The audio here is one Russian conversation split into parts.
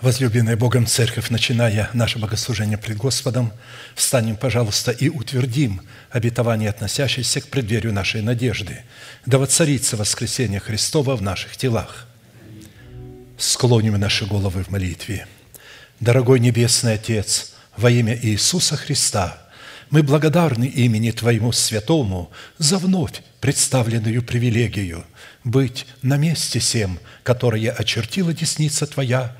Возлюбленная Богом Церковь, начиная наше богослужение пред Господом, встанем, пожалуйста, и утвердим обетование, относящееся к преддверию нашей надежды, да воцарится воскресение Христова в наших телах. Склоним наши головы в молитве. Дорогой Небесный Отец, во имя Иисуса Христа, мы благодарны имени Твоему Святому за вновь представленную привилегию быть на месте всем, которое очертила десница Твоя –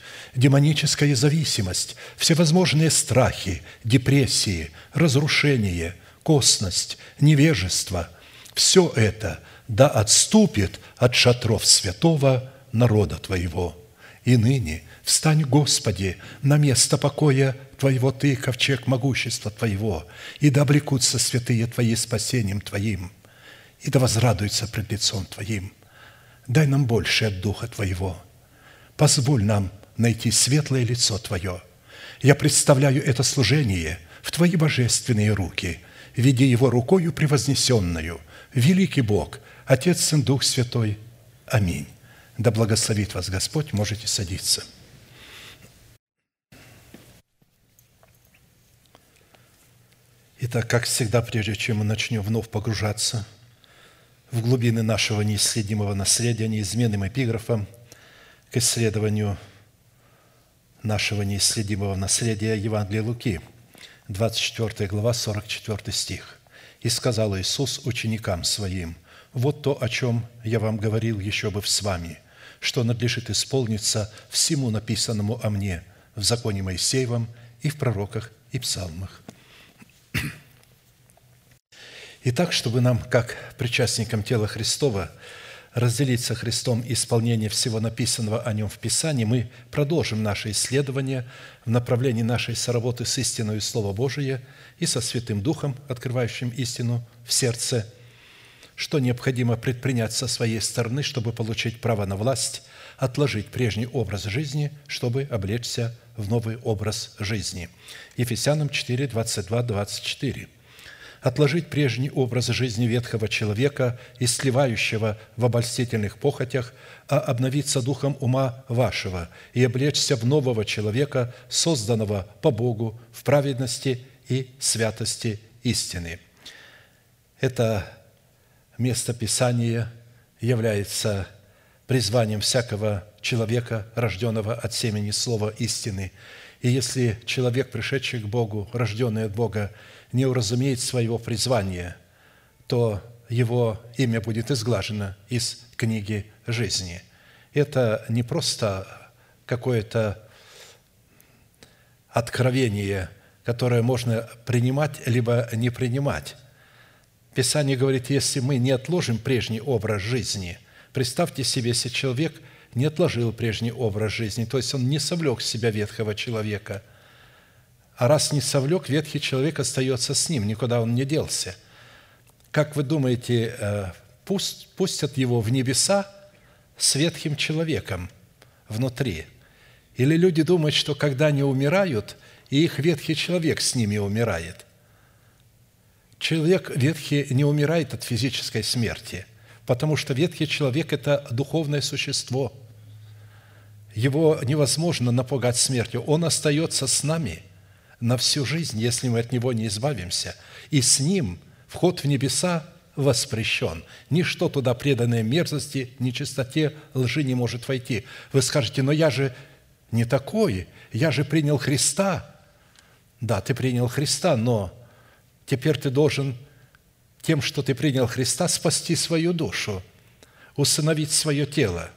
демоническая зависимость, всевозможные страхи, депрессии, разрушение, косность, невежество – все это да отступит от шатров святого народа Твоего. И ныне встань, Господи, на место покоя Твоего Ты, ковчег могущества Твоего, и да облекутся святые Твои спасением Твоим, и да возрадуются пред лицом Твоим. Дай нам больше от Духа Твоего. Позволь нам найти светлое лицо Твое. Я представляю это служение в Твои божественные руки, веди его рукою превознесенную, великий Бог, Отец, Сын, Дух Святой. Аминь. Да благословит вас Господь, можете садиться. Итак, как всегда, прежде чем мы начнем вновь погружаться в глубины нашего неисследимого наследия, неизменным эпиграфом к исследованию – нашего неисследимого наследия Евангелия Луки, 24 глава, 44 стих. «И сказал Иисус ученикам Своим, «Вот то, о чем я вам говорил еще бы с вами, что надлежит исполниться всему написанному о мне в законе Моисеевом и в пророках и псалмах». Итак, чтобы нам, как причастникам тела Христова, разделить со Христом исполнение всего написанного о Нем в Писании, мы продолжим наше исследование в направлении нашей соработы с истиной и Слово Божие и со Святым Духом, открывающим истину в сердце, что необходимо предпринять со своей стороны, чтобы получить право на власть, отложить прежний образ жизни, чтобы облечься в новый образ жизни. Ефесянам 4, 22, 24 отложить прежний образ жизни ветхого человека и сливающего в обольстительных похотях, а обновиться духом ума вашего и облечься в нового человека, созданного по Богу в праведности и святости истины. Это место Писания является призванием всякого человека, рожденного от семени слова истины. И если человек, пришедший к Богу, рожденный от Бога, не уразумеет своего призвания, то его имя будет изглажено из книги жизни. Это не просто какое-то откровение, которое можно принимать либо не принимать. Писание говорит, если мы не отложим прежний образ жизни, представьте себе, если человек не отложил прежний образ жизни, то есть он не совлек себя ветхого человека – а раз не совлек, ветхий человек остается с ним, никуда он не делся. Как вы думаете, э, пусть, пустят его в небеса с ветхим человеком внутри? Или люди думают, что когда они умирают, и их ветхий человек с ними умирает? Человек ветхий не умирает от физической смерти, потому что ветхий человек – это духовное существо. Его невозможно напугать смертью. Он остается с нами – на всю жизнь, если мы от него не избавимся. И с ним вход в небеса воспрещен. Ничто туда преданное мерзости, нечистоте, лжи не может войти. Вы скажете, но я же не такой, я же принял Христа. Да, ты принял Христа, но теперь ты должен тем, что ты принял Христа, спасти свою душу, усыновить свое тело.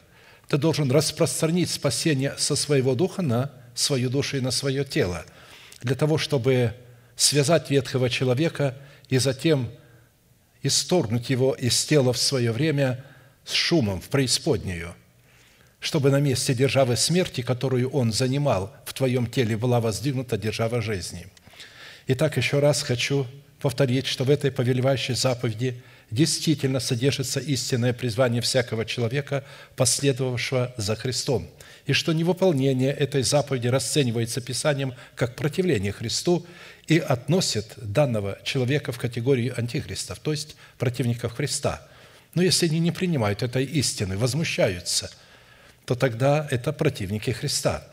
Ты должен распространить спасение со своего духа на свою душу и на свое тело – для того, чтобы связать ветхого человека и затем исторгнуть его из тела в свое время с шумом в преисподнюю, чтобы на месте державы смерти, которую он занимал, в твоем теле была воздвигнута держава жизни. Итак, еще раз хочу повторить, что в этой повелевающей заповеди действительно содержится истинное призвание всякого человека, последовавшего за Христом, и что невыполнение этой заповеди расценивается Писанием как противление Христу и относит данного человека в категорию антихристов, то есть противников Христа. Но если они не принимают этой истины, возмущаются, то тогда это противники Христа.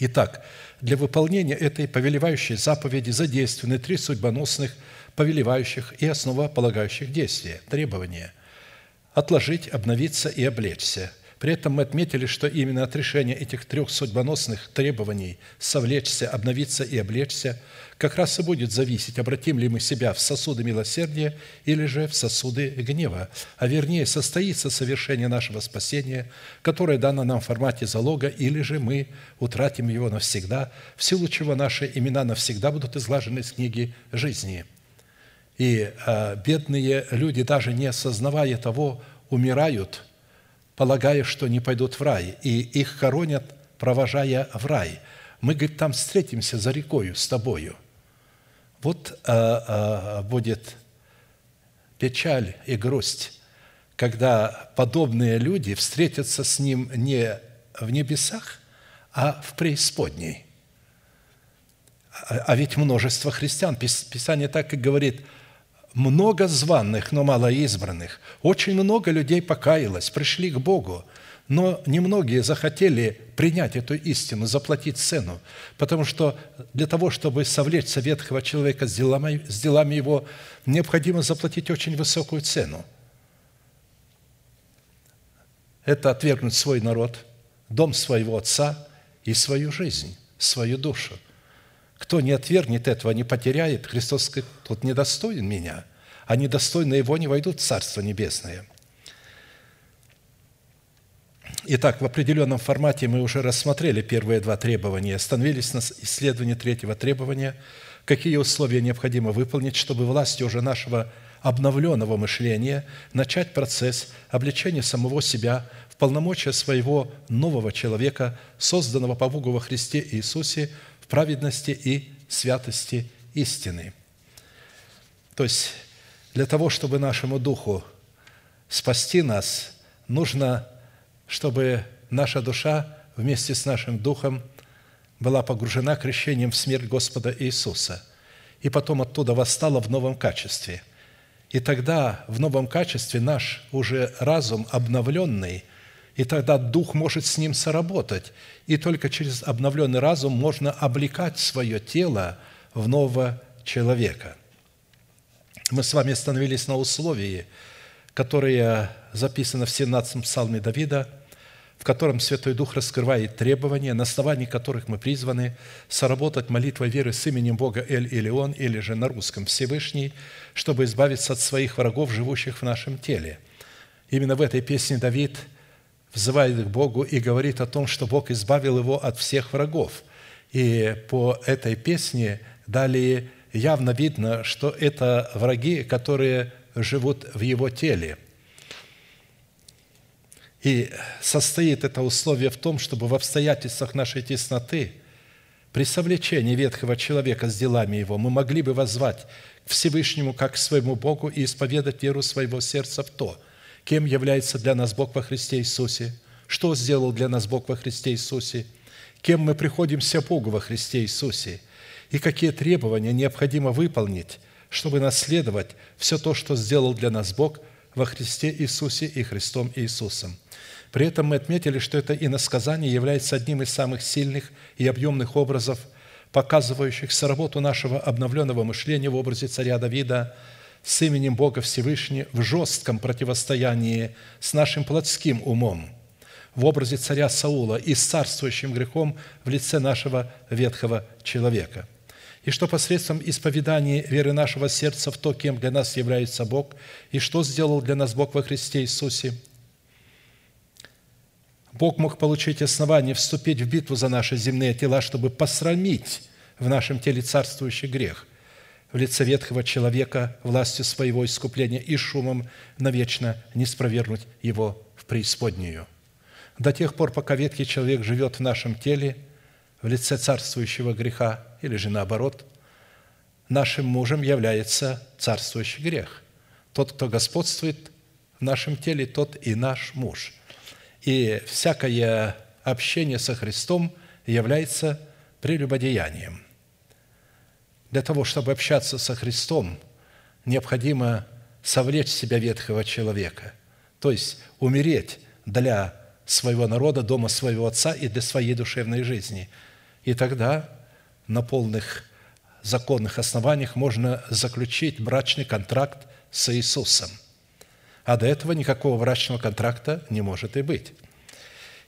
Итак, для выполнения этой повелевающей заповеди задействованы три судьбоносных, повелевающих и основополагающих действия, требования – отложить, обновиться и облечься – при этом мы отметили, что именно от решения этих трех судьбоносных требований «совлечься», «обновиться» и «облечься» как раз и будет зависеть, обратим ли мы себя в сосуды милосердия или же в сосуды гнева, а вернее состоится совершение нашего спасения, которое дано нам в формате залога, или же мы утратим его навсегда, в силу чего наши имена навсегда будут изглажены из книги жизни. И а, бедные люди, даже не осознавая того, умирают – полагая, что не пойдут в рай, и их хоронят, провожая в рай. Мы, говорит, там встретимся за рекою с тобою. Вот а, а, будет печаль и грусть, когда подобные люди встретятся с Ним не в небесах, а в преисподней. А, а ведь множество христиан, Писание так и говорит – много званных, но мало избранных. Очень много людей покаялось, пришли к Богу, но немногие захотели принять эту истину, заплатить цену, потому что для того, чтобы совлечь ветхого человека с делами, с делами его, необходимо заплатить очень высокую цену. Это отвергнуть свой народ, дом своего отца и свою жизнь, свою душу – кто не отвергнет этого, не потеряет, Христос сказать, тот недостоин меня, а недостойные его не войдут в Царство Небесное. Итак, в определенном формате мы уже рассмотрели первые два требования, остановились на исследовании третьего требования, какие условия необходимо выполнить, чтобы властью уже нашего обновленного мышления начать процесс обличения самого себя в полномочия своего нового человека, созданного по Богу во Христе Иисусе – праведности и святости истины. То есть для того, чтобы нашему духу спасти нас, нужно, чтобы наша душа вместе с нашим духом была погружена крещением в смерть Господа Иисуса, и потом оттуда восстала в новом качестве. И тогда в новом качестве наш уже разум обновленный – и тогда Дух может с ним соработать. И только через обновленный разум можно облекать свое тело в нового человека. Мы с вами остановились на условии, которое записано в 17-м псалме Давида, в котором Святой Дух раскрывает требования, на основании которых мы призваны соработать молитвой веры с именем Бога Эль-Илион, или же на русском Всевышний, чтобы избавиться от своих врагов, живущих в нашем теле. Именно в этой песне Давид – взывает к Богу и говорит о том, что Бог избавил его от всех врагов. И по этой песне далее явно видно, что это враги, которые живут в его теле. И состоит это условие в том, чтобы в обстоятельствах нашей тесноты, при совлечении ветхого человека с делами его, мы могли бы воззвать к Всевышнему как к своему Богу и исповедать веру своего сердца в то – кем является для нас Бог во Христе Иисусе, что сделал для нас Бог во Христе Иисусе, кем мы приходимся Богу во Христе Иисусе? И какие требования необходимо выполнить, чтобы наследовать все то, что сделал для нас Бог во Христе Иисусе и Христом Иисусом. При этом мы отметили, что это иносказание является одним из самых сильных и объемных образов, показывающих соработу нашего обновленного мышления в образе царя Давида – с именем Бога Всевышнего в жестком противостоянии с нашим плотским умом в образе царя Саула и с царствующим грехом в лице нашего ветхого человека. И что посредством исповедания веры нашего сердца в то, кем для нас является Бог, и что сделал для нас Бог во Христе Иисусе, Бог мог получить основание вступить в битву за наши земные тела, чтобы посрамить в нашем теле царствующий грех, в лице ветхого человека властью своего искупления и шумом навечно не спровергнуть его в преисподнюю. До тех пор, пока ветхий человек живет в нашем теле, в лице царствующего греха, или же наоборот, нашим мужем является царствующий грех. Тот, кто господствует в нашем теле, тот и наш муж. И всякое общение со Христом является прелюбодеянием. Для того, чтобы общаться со Христом, необходимо совлечь себя ветхого человека, то есть умереть для своего народа, дома своего отца и для своей душевной жизни. И тогда на полных законных основаниях можно заключить брачный контракт с Иисусом. А до этого никакого брачного контракта не может и быть.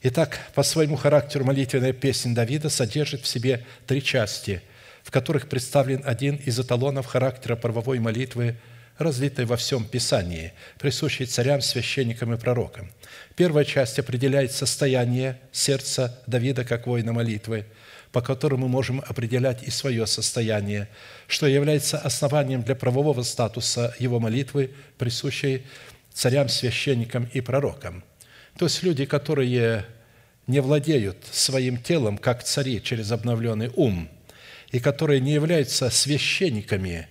Итак, по своему характеру молитвенная песня Давида содержит в себе три части, в которых представлен один из эталонов характера правовой молитвы, разлитой во всем Писании, присущей царям, священникам и пророкам. Первая часть определяет состояние сердца Давида как воина молитвы, по которому мы можем определять и свое состояние, что является основанием для правового статуса его молитвы, присущей царям, священникам и пророкам – то есть люди, которые не владеют своим телом, как цари, через обновленный ум, и которые не являются священниками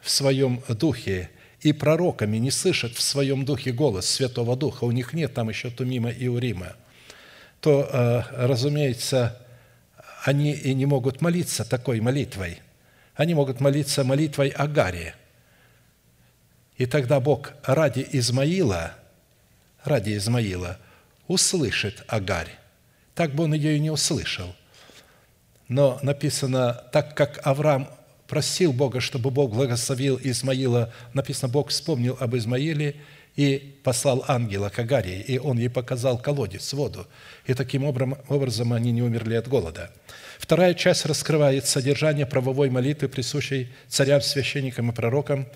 в своем духе и пророками, не слышат в своем духе голос Святого Духа, у них нет там еще Тумима и Урима, то, э, разумеется, они и не могут молиться такой молитвой. Они могут молиться молитвой Агаре. И тогда Бог ради Измаила – ради Измаила, услышит Агарь. Так бы он ее и не услышал. Но написано, так как Авраам просил Бога, чтобы Бог благословил Измаила, написано, Бог вспомнил об Измаиле и послал ангела к Агарии, и он ей показал колодец, воду. И таким образом они не умерли от голода. Вторая часть раскрывает содержание правовой молитвы, присущей царям, священникам и пророкам,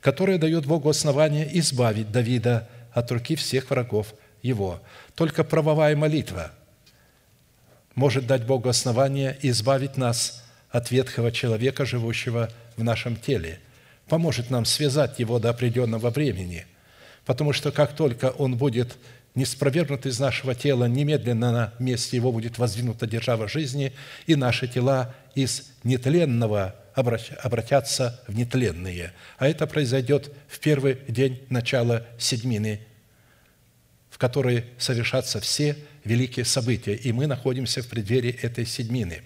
которая дает Богу основание избавить Давида от руки всех врагов его. Только правовая молитва может дать Богу основание избавить нас от ветхого человека, живущего в нашем теле, поможет нам связать его до определенного времени, потому что как только он будет не спровергнут из нашего тела, немедленно на месте его будет воздвинута держава жизни, и наши тела из нетленного обратятся в нетленные. А это произойдет в первый день начала седьмины, в которой совершатся все великие события, и мы находимся в преддверии этой седьмины.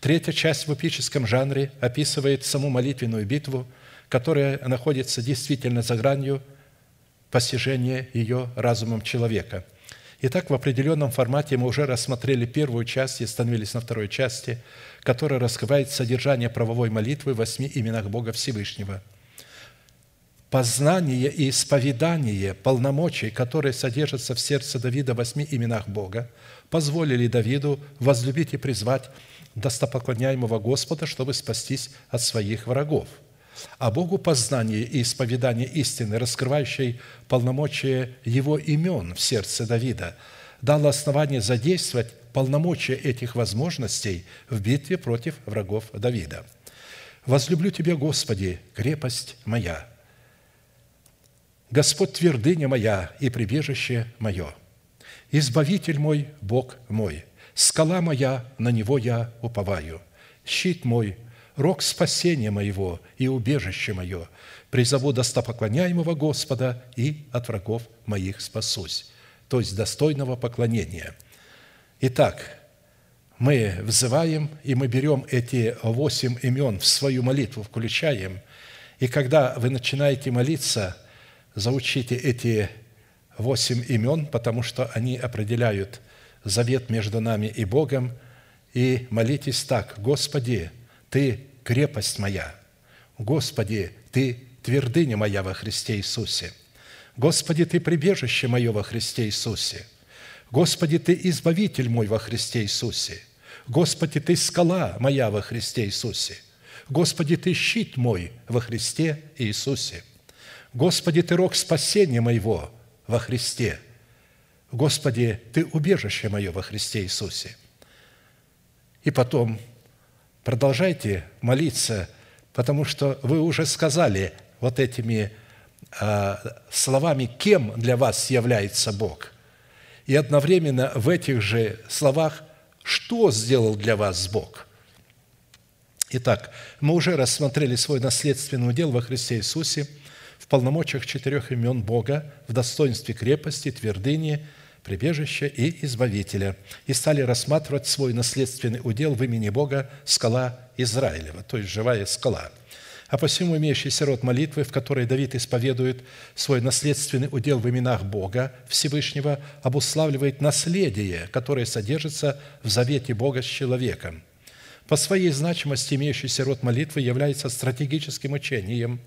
Третья часть в эпическом жанре описывает саму молитвенную битву, которая находится действительно за гранью постижения ее разумом человека. Итак, в определенном формате мы уже рассмотрели первую часть и остановились на второй части – которая раскрывает содержание правовой молитвы в восьми именах Бога Всевышнего. Познание и исповедание полномочий, которые содержатся в сердце Давида в восьми именах Бога, позволили Давиду возлюбить и призвать достопоклоняемого Господа, чтобы спастись от своих врагов. А Богу познание и исповедание истины, раскрывающей полномочия Его имен в сердце Давида, дало основание задействовать полномочия этих возможностей в битве против врагов Давида. «Возлюблю Тебя, Господи, крепость моя, Господь твердыня моя и прибежище мое, Избавитель мой, Бог мой, скала моя, на Него я уповаю, щит мой, рог спасения моего и убежище мое, призову достопоклоняемого Господа и от врагов моих спасусь». То есть достойного поклонения – Итак, мы взываем, и мы берем эти восемь имен в свою молитву, включаем. И когда вы начинаете молиться, заучите эти восемь имен, потому что они определяют завет между нами и Богом, и молитесь так, «Господи, Ты крепость моя, Господи, Ты твердыня моя во Христе Иисусе, Господи, Ты прибежище мое во Христе Иисусе, Господи, Ты избавитель мой во Христе Иисусе. Господи, Ты скала моя во Христе Иисусе. Господи, Ты щит мой во Христе Иисусе. Господи, Ты рог спасения моего во Христе. Господи, Ты убежище мое во Христе Иисусе. И потом продолжайте молиться, потому что вы уже сказали вот этими а, словами, кем для вас является Бог – и одновременно в этих же словах, что сделал для вас Бог. Итак, мы уже рассмотрели свой наследственный удел во Христе Иисусе полномочиях четырех имен Бога, в достоинстве крепости, твердыни, прибежища и избавителя, и стали рассматривать свой наследственный удел в имени Бога скала Израилева, то есть живая скала. А посему имеющийся род молитвы, в которой Давид исповедует свой наследственный удел в именах Бога Всевышнего, обуславливает наследие, которое содержится в завете Бога с человеком – по своей значимости имеющийся род молитвы является стратегическим учением,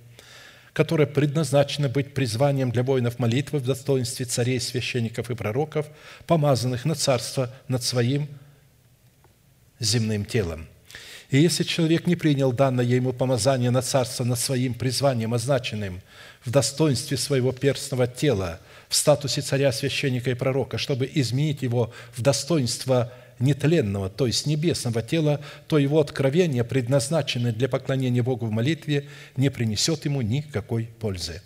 которое предназначено быть призванием для воинов молитвы в достоинстве царей, священников и пророков, помазанных на царство над своим земным телом. И если человек не принял данное ему помазание на царство над своим призванием, означенным в достоинстве своего перстного тела, в статусе царя, священника и пророка, чтобы изменить его в достоинство нетленного, то есть небесного тела, то его откровение, предназначенное для поклонения Богу в молитве, не принесет ему никакой пользы.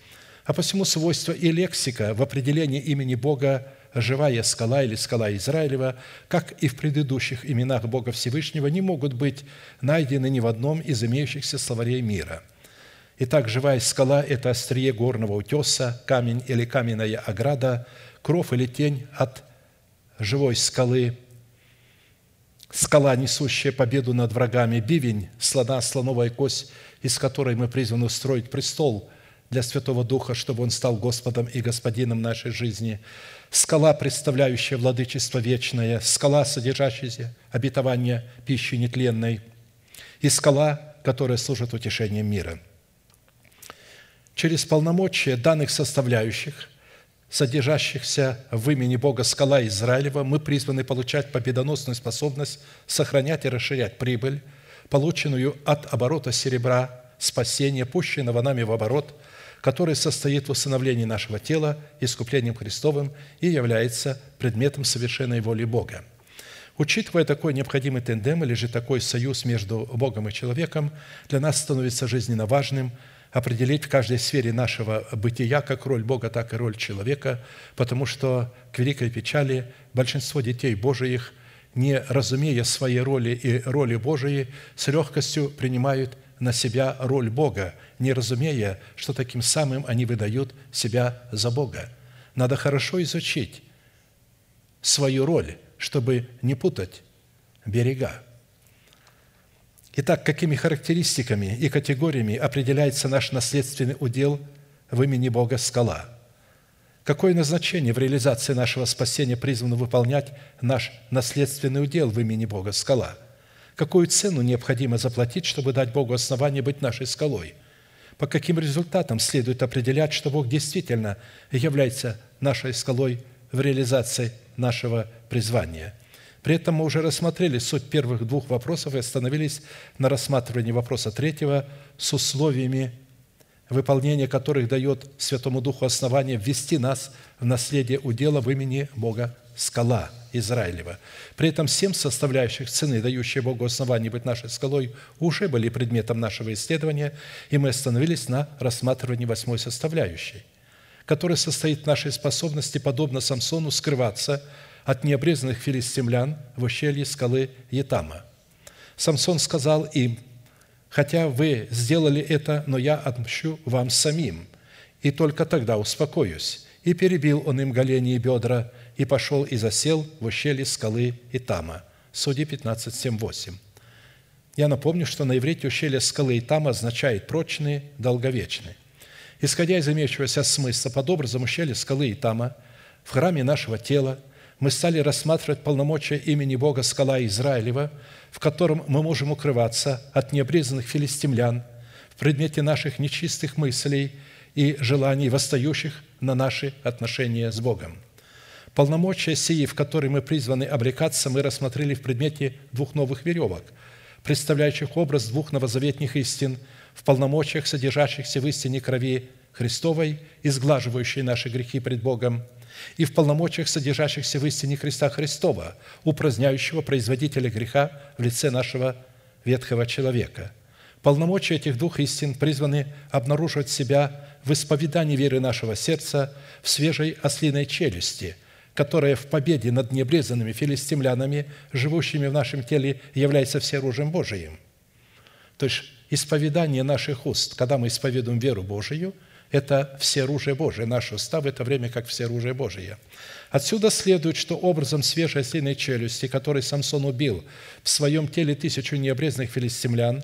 А посему свойства и лексика в определении имени Бога «живая скала» или «скала Израилева», как и в предыдущих именах Бога Всевышнего, не могут быть найдены ни в одном из имеющихся словарей мира. Итак, живая скала – это острие горного утеса, камень или каменная ограда, кров или тень от живой скалы – скала, несущая победу над врагами, бивень, слона, слоновая кость, из которой мы призваны устроить престол для Святого Духа, чтобы Он стал Господом и Господином нашей жизни, скала, представляющая владычество вечное, скала, содержащая обетование пищи нетленной, и скала, которая служит утешением мира. Через полномочия данных составляющих – содержащихся в имени Бога скала Израилева, мы призваны получать победоносную способность сохранять и расширять прибыль, полученную от оборота серебра, спасения, пущенного нами в оборот, который состоит в установлении нашего тела искуплением Христовым и является предметом совершенной воли Бога. Учитывая такой необходимый тендем или же такой союз между Богом и человеком, для нас становится жизненно важным – определить в каждой сфере нашего бытия как роль Бога, так и роль человека, потому что, к великой печали, большинство детей Божиих, не разумея своей роли и роли Божией, с легкостью принимают на себя роль Бога, не разумея, что таким самым они выдают себя за Бога. Надо хорошо изучить свою роль, чтобы не путать берега. Итак, какими характеристиками и категориями определяется наш наследственный удел в имени Бога скала? Какое назначение в реализации нашего спасения призвано выполнять наш наследственный удел в имени Бога скала? Какую цену необходимо заплатить, чтобы дать Богу основание быть нашей скалой? По каким результатам следует определять, что Бог действительно является нашей скалой в реализации нашего призвания – при этом мы уже рассмотрели суть первых двух вопросов и остановились на рассматривании вопроса третьего с условиями, выполнение которых дает Святому Духу основание ввести нас в наследие удела в имени Бога скала Израилева. При этом семь составляющих цены, дающие Богу основание быть нашей скалой, уже были предметом нашего исследования, и мы остановились на рассматривании восьмой составляющей, которая состоит в нашей способности, подобно Самсону, скрываться – от необрезанных филистимлян в ущелье скалы Етама. Самсон сказал им, «Хотя вы сделали это, но я отмщу вам самим, и только тогда успокоюсь». И перебил он им голени и бедра, и пошел и засел в ущелье скалы Итама. Судьи 15, 7, 8. Я напомню, что на иврите ущелье скалы Итама означает «прочный, долговечный». Исходя из имеющегося смысла, под образом ущелья скалы Итама в храме нашего тела мы стали рассматривать полномочия имени Бога скала Израилева, в котором мы можем укрываться от необрезанных филистимлян в предмете наших нечистых мыслей и желаний, восстающих на наши отношения с Богом. Полномочия сии, в которые мы призваны облекаться, мы рассмотрели в предмете двух новых веревок, представляющих образ двух новозаветных истин в полномочиях, содержащихся в истине крови Христовой, изглаживающей наши грехи пред Богом – и в полномочиях, содержащихся в истине Христа Христова, упраздняющего производителя греха в лице нашего ветхого человека. Полномочия этих двух истин призваны обнаруживать себя в исповедании веры нашего сердца в свежей ослиной челюсти, которая в победе над необрезанными филистимлянами, живущими в нашем теле, является всеоружием Божиим. То есть исповедание наших уст, когда мы исповедуем веру Божию, это все оружие Божие. Наши уста в это время как все оружие Божие. Отсюда следует, что образом свежей ослиной челюсти, который Самсон убил в своем теле тысячу необрезанных филистимлян,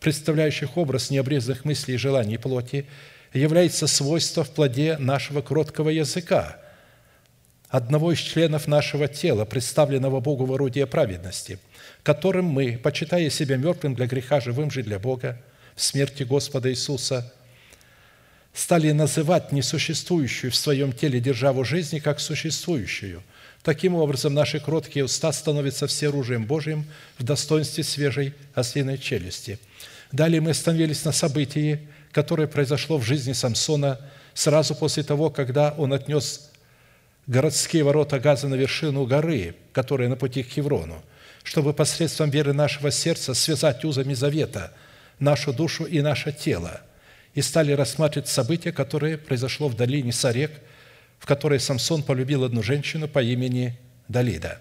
представляющих образ необрезанных мыслей и желаний плоти, является свойство в плоде нашего кроткого языка, одного из членов нашего тела, представленного Богу в орудие праведности, которым мы, почитая себя мертвым для греха, живым же для Бога, в смерти Господа Иисуса, стали называть несуществующую в своем теле державу жизни как существующую. Таким образом, наши кроткие уста становятся всеоружием Божьим в достоинстве свежей ослиной челюсти. Далее мы остановились на событии, которое произошло в жизни Самсона сразу после того, когда он отнес городские ворота Газа на вершину горы, которая на пути к Хеврону, чтобы посредством веры нашего сердца связать узами завета нашу душу и наше тело – и стали рассматривать события, которое произошло в долине Сарек, в которой Самсон полюбил одну женщину по имени Далида.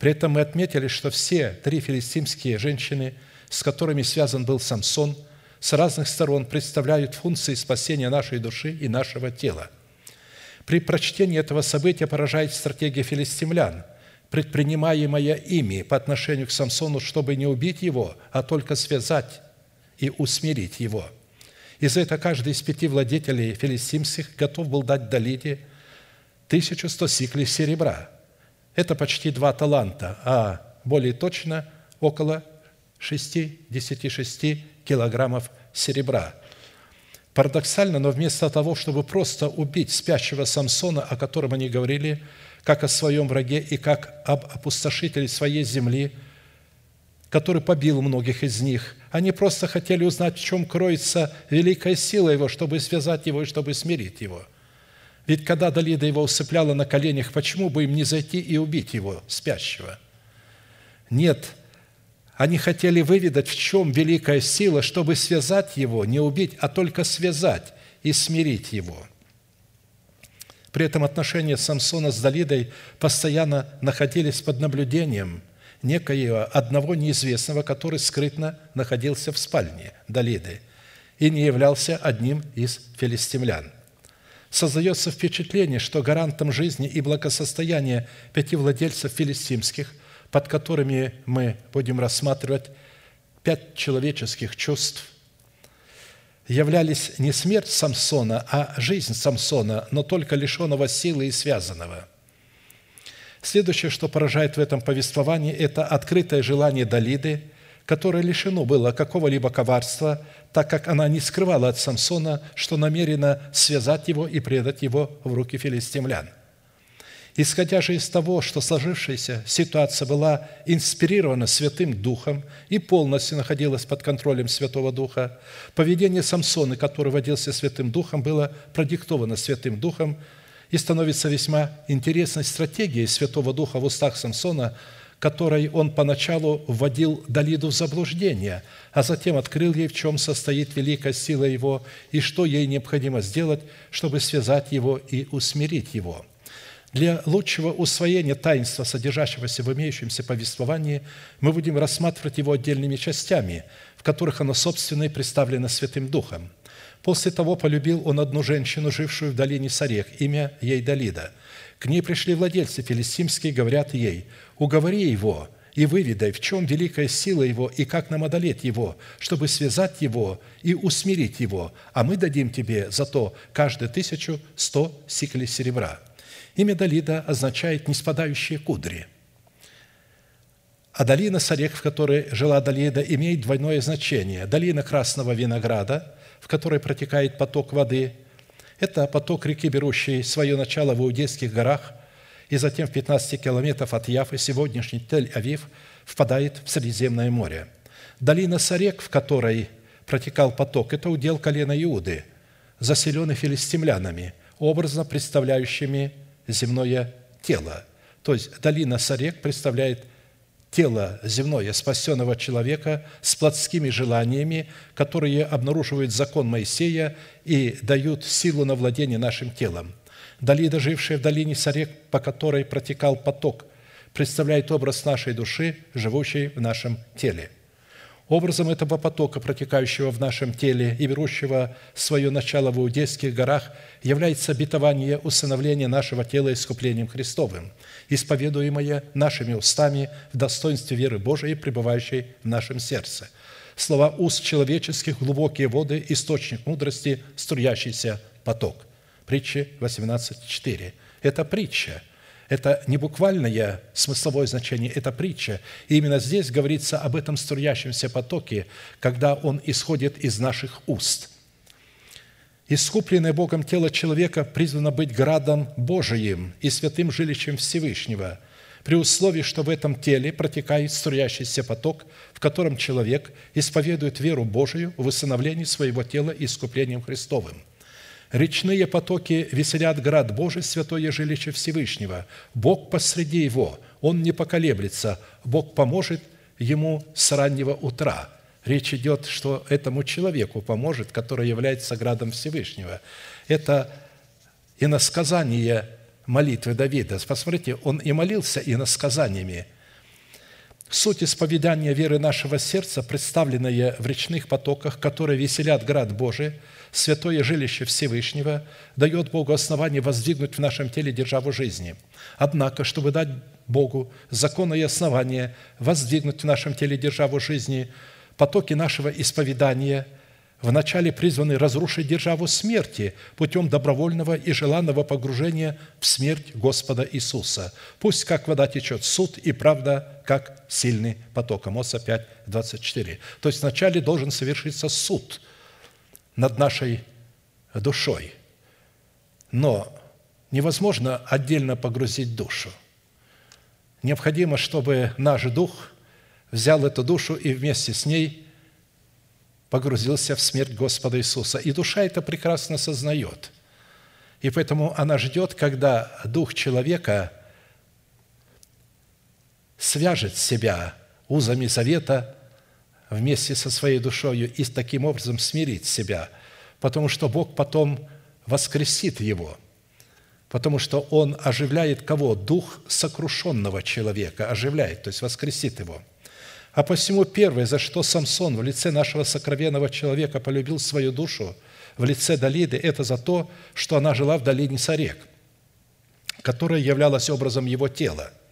При этом мы отметили, что все три филистимские женщины, с которыми связан был Самсон, с разных сторон представляют функции спасения нашей души и нашего тела. При прочтении этого события поражает стратегия филистимлян, предпринимаемая ими по отношению к Самсону, чтобы не убить его, а только связать и усмирить его – и за это каждый из пяти владетелей филистимских готов был дать Далиде 1100 сиклей серебра. Это почти два таланта, а более точно около 66 килограммов серебра. Парадоксально, но вместо того, чтобы просто убить спящего Самсона, о котором они говорили, как о своем враге и как об опустошителе своей земли – который побил многих из них. Они просто хотели узнать, в чем кроется великая сила его, чтобы связать его и чтобы смирить его. Ведь когда Далида его усыпляла на коленях, почему бы им не зайти и убить его, спящего? Нет, они хотели выведать, в чем великая сила, чтобы связать его, не убить, а только связать и смирить его. При этом отношения Самсона с Далидой постоянно находились под наблюдением – некоего одного неизвестного, который скрытно находился в спальне Далиды и не являлся одним из филистимлян. Создается впечатление, что гарантом жизни и благосостояния пяти владельцев филистимских, под которыми мы будем рассматривать пять человеческих чувств, являлись не смерть Самсона, а жизнь Самсона, но только лишенного силы и связанного – Следующее, что поражает в этом повествовании, это открытое желание Далиды, которое лишено было какого-либо коварства, так как она не скрывала от Самсона, что намерена связать его и предать его в руки филистимлян. Исходя же из того, что сложившаяся ситуация была инспирирована Святым Духом и полностью находилась под контролем Святого Духа, поведение Самсона, который водился Святым Духом, было продиктовано Святым Духом – и становится весьма интересной стратегией Святого Духа в устах Самсона, которой он поначалу вводил Далиду в заблуждение, а затем открыл ей, в чем состоит великая сила его и что ей необходимо сделать, чтобы связать его и усмирить его. Для лучшего усвоения таинства, содержащегося в имеющемся повествовании, мы будем рассматривать его отдельными частями, в которых оно собственно и представлено Святым Духом – После того полюбил он одну женщину, жившую в долине Сарех, имя ей Далида. К ней пришли владельцы филистимские, говорят ей, «Уговори его и выведай, в чем великая сила его и как нам одолеть его, чтобы связать его и усмирить его, а мы дадим тебе за то каждую тысячу сто сиклей серебра». Имя Далида означает «неспадающие кудри». А долина Сарех, в которой жила Далида, имеет двойное значение. Долина красного винограда – в которой протекает поток воды. Это поток реки, берущий свое начало в Иудейских горах, и затем в 15 километров от Яфы, сегодняшний Тель-Авив, впадает в Средиземное море. Долина Сарек, в которой протекал поток, это удел колена Иуды, заселенный филистимлянами, образно представляющими земное тело. То есть долина Сарек представляет тело земное спасенного человека с плотскими желаниями, которые обнаруживают закон Моисея и дают силу на владение нашим телом. Далида, жившая в долине Сарек, по которой протекал поток, представляет образ нашей души, живущей в нашем теле. Образом этого потока, протекающего в нашем теле и берущего свое начало в Иудейских горах, является обетование усыновления нашего тела искуплением Христовым, исповедуемое нашими устами в достоинстве веры Божией, пребывающей в нашем сердце. Слова уст человеческих – глубокие воды, источник мудрости, струящийся поток. Притча 18.4. Это притча – это не буквальное смысловое значение, это притча. И именно здесь говорится об этом струящемся потоке, когда он исходит из наших уст. Искупленное Богом тело человека призвано быть градом Божиим и святым жилищем Всевышнего, при условии, что в этом теле протекает струящийся поток, в котором человек исповедует веру Божию в восстановлении своего тела искуплением Христовым – Речные потоки веселят град Божий, святое жилище Всевышнего. Бог посреди его, он не поколеблется, Бог поможет ему с раннего утра. Речь идет, что этому человеку поможет, который является градом Всевышнего. Это иносказание молитвы Давида. Посмотрите, он и молился иносказаниями. Суть исповедания веры нашего сердца, представленная в речных потоках, которые веселят град Божий – святое жилище Всевышнего дает Богу основание воздвигнуть в нашем теле державу жизни. Однако, чтобы дать Богу законное основание воздвигнуть в нашем теле державу жизни, потоки нашего исповедания вначале призваны разрушить державу смерти путем добровольного и желанного погружения в смерть Господа Иисуса. Пусть как вода течет суд и правда, как сильный поток. Амоса 5, 24. То есть вначале должен совершиться суд – над нашей душой. Но невозможно отдельно погрузить душу. Необходимо, чтобы наш дух взял эту душу и вместе с ней погрузился в смерть Господа Иисуса. И душа это прекрасно сознает. И поэтому она ждет, когда дух человека свяжет себя узами завета вместе со своей душою и таким образом смирить себя, потому что Бог потом воскресит его, потому что Он оживляет кого? Дух сокрушенного человека оживляет, то есть воскресит его. А посему первое, за что Самсон в лице нашего сокровенного человека полюбил свою душу, в лице Далиды, это за то, что она жила в долине Сарек, которая являлась образом его тела –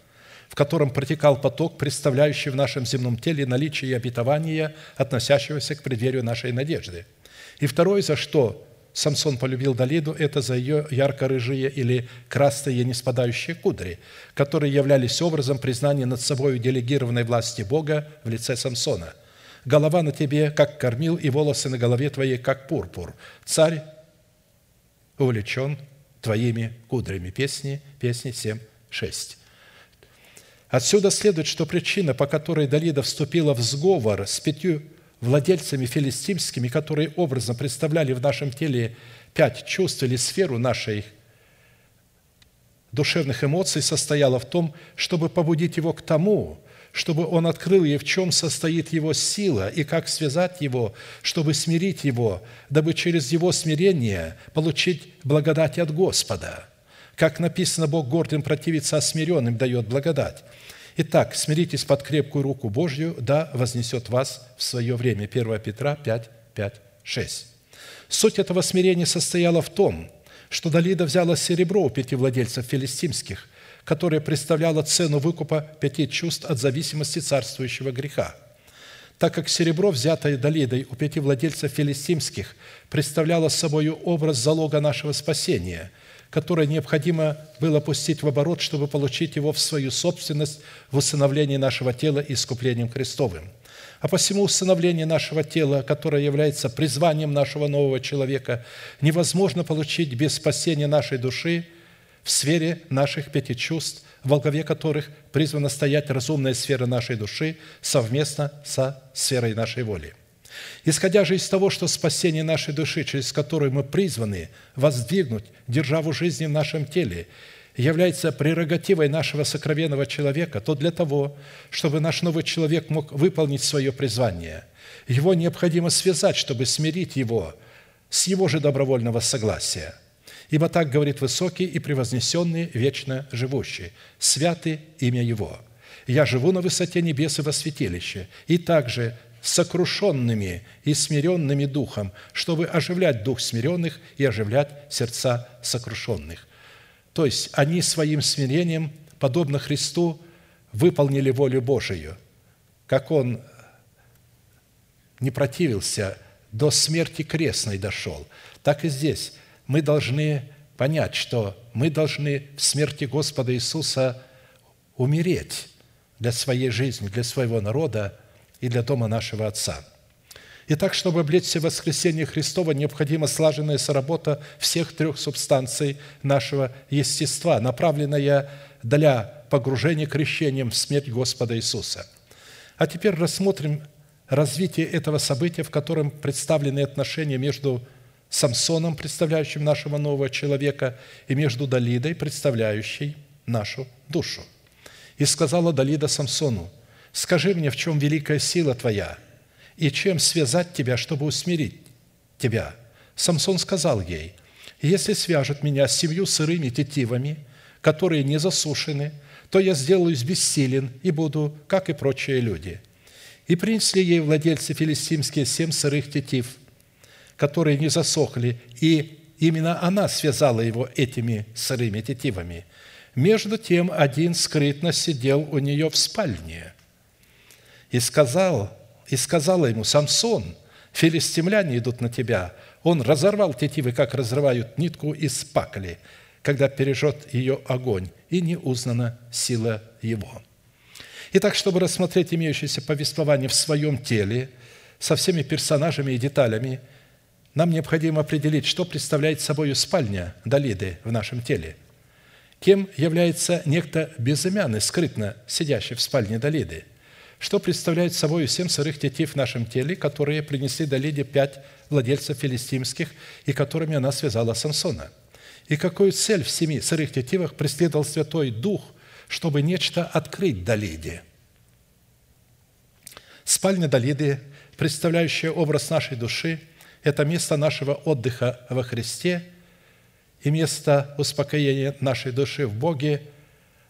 в котором протекал поток, представляющий в нашем земном теле наличие и обетование, относящегося к преддверию нашей надежды. И второе, за что Самсон полюбил Далиду, это за ее ярко-рыжие или красные неспадающие кудри, которые являлись образом признания над собой делегированной власти Бога в лице Самсона. «Голова на тебе, как кормил, и волосы на голове твоей, как пурпур. Царь увлечен твоими кудрями». Песни, песни 7, 6. Отсюда следует, что причина, по которой Далида вступила в сговор с пятью владельцами филистимскими, которые образно представляли в нашем теле пять чувств или сферу нашей душевных эмоций, состояла в том, чтобы побудить его к тому, чтобы он открыл ей, в чем состоит его сила и как связать его, чтобы смирить его, дабы через его смирение получить благодать от Господа. Как написано, Бог гордым противится, а смиренным дает благодать. Итак, смиритесь под крепкую руку Божью, да вознесет вас в свое время. 1 Петра 5, 5, 6. Суть этого смирения состояла в том, что Далида взяла серебро у пяти владельцев филистимских, которое представляло цену выкупа пяти чувств от зависимости царствующего греха. Так как серебро, взятое Далидой у пяти владельцев филистимских, представляло собой образ залога нашего спасения – которое необходимо было пустить в оборот, чтобы получить его в свою собственность в усыновлении нашего тела и искуплением Христовым. А посему усыновление нашего тела, которое является призванием нашего нового человека, невозможно получить без спасения нашей души в сфере наших пяти чувств, во главе которых призвана стоять разумная сфера нашей души совместно со сферой нашей воли – Исходя же из того, что спасение нашей души, через которую мы призваны воздвигнуть державу жизни в нашем теле, является прерогативой нашего сокровенного человека, то для того, чтобы наш новый человек мог выполнить свое призвание, его необходимо связать, чтобы смирить его с его же добровольного согласия. Ибо так говорит высокий и превознесенный, вечно живущий, святый имя Его. Я живу на высоте небес и во святилище, и также сокрушенными и смиренными духом, чтобы оживлять дух смиренных и оживлять сердца сокрушенных». То есть они своим смирением, подобно Христу, выполнили волю Божию, как Он не противился, до смерти крестной дошел. Так и здесь мы должны понять, что мы должны в смерти Господа Иисуса умереть для своей жизни, для своего народа и для дома нашего Отца. Итак, чтобы облечься в воскресение Христова, необходима слаженная соработа всех трех субстанций нашего естества, направленная для погружения крещением в смерть Господа Иисуса. А теперь рассмотрим развитие этого события, в котором представлены отношения между Самсоном, представляющим нашего нового человека, и между Далидой, представляющей нашу душу. «И сказала Далида Самсону, «Скажи мне, в чем великая сила твоя, и чем связать тебя, чтобы усмирить тебя?» Самсон сказал ей, «Если свяжут меня с семью сырыми тетивами, которые не засушены, то я сделаюсь бессилен и буду, как и прочие люди». И принесли ей владельцы филистимские семь сырых тетив, которые не засохли, и именно она связала его этими сырыми тетивами. Между тем один скрытно сидел у нее в спальне и сказал, и сказала ему, «Самсон, филистимляне идут на тебя». Он разорвал тетивы, как разрывают нитку из пакли, когда пережжет ее огонь, и не узнана сила его». Итак, чтобы рассмотреть имеющееся повествование в своем теле со всеми персонажами и деталями, нам необходимо определить, что представляет собой спальня Далиды в нашем теле. Кем является некто безымянный, скрытно сидящий в спальне Далиды? Что представляет собой семь сырых тетив в нашем теле, которые принесли Далиде пять владельцев филистимских и которыми она связала Самсона? И какую цель в семи сырых тетивах преследовал Святой Дух – чтобы нечто открыть Далиде. Спальня Далиды, представляющая образ нашей души, это место нашего отдыха во Христе и место успокоения нашей души в Боге,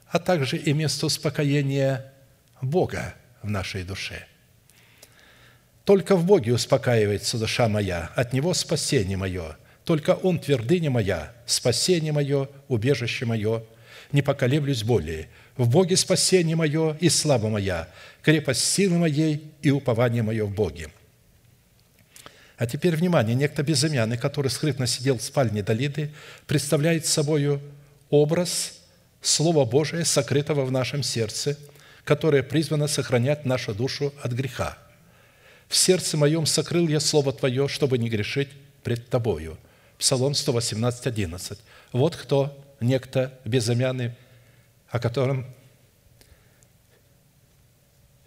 а также и место успокоения Бога в нашей душе. Только в Боге успокаивается душа моя, от Него спасение мое. Только Он твердыня моя, спасение мое, убежище мое – не поколеблюсь более. В Боге спасение мое и слава моя, крепость силы моей и упование мое в Боге». А теперь, внимание, некто безымянный, который скрытно сидел в спальне Далиды, представляет собой образ Слова Божия, сокрытого в нашем сердце, которое призвано сохранять нашу душу от греха. «В сердце моем сокрыл я Слово Твое, чтобы не грешить пред Тобою». Псалом 118, 11. Вот кто некто безымянный, о котором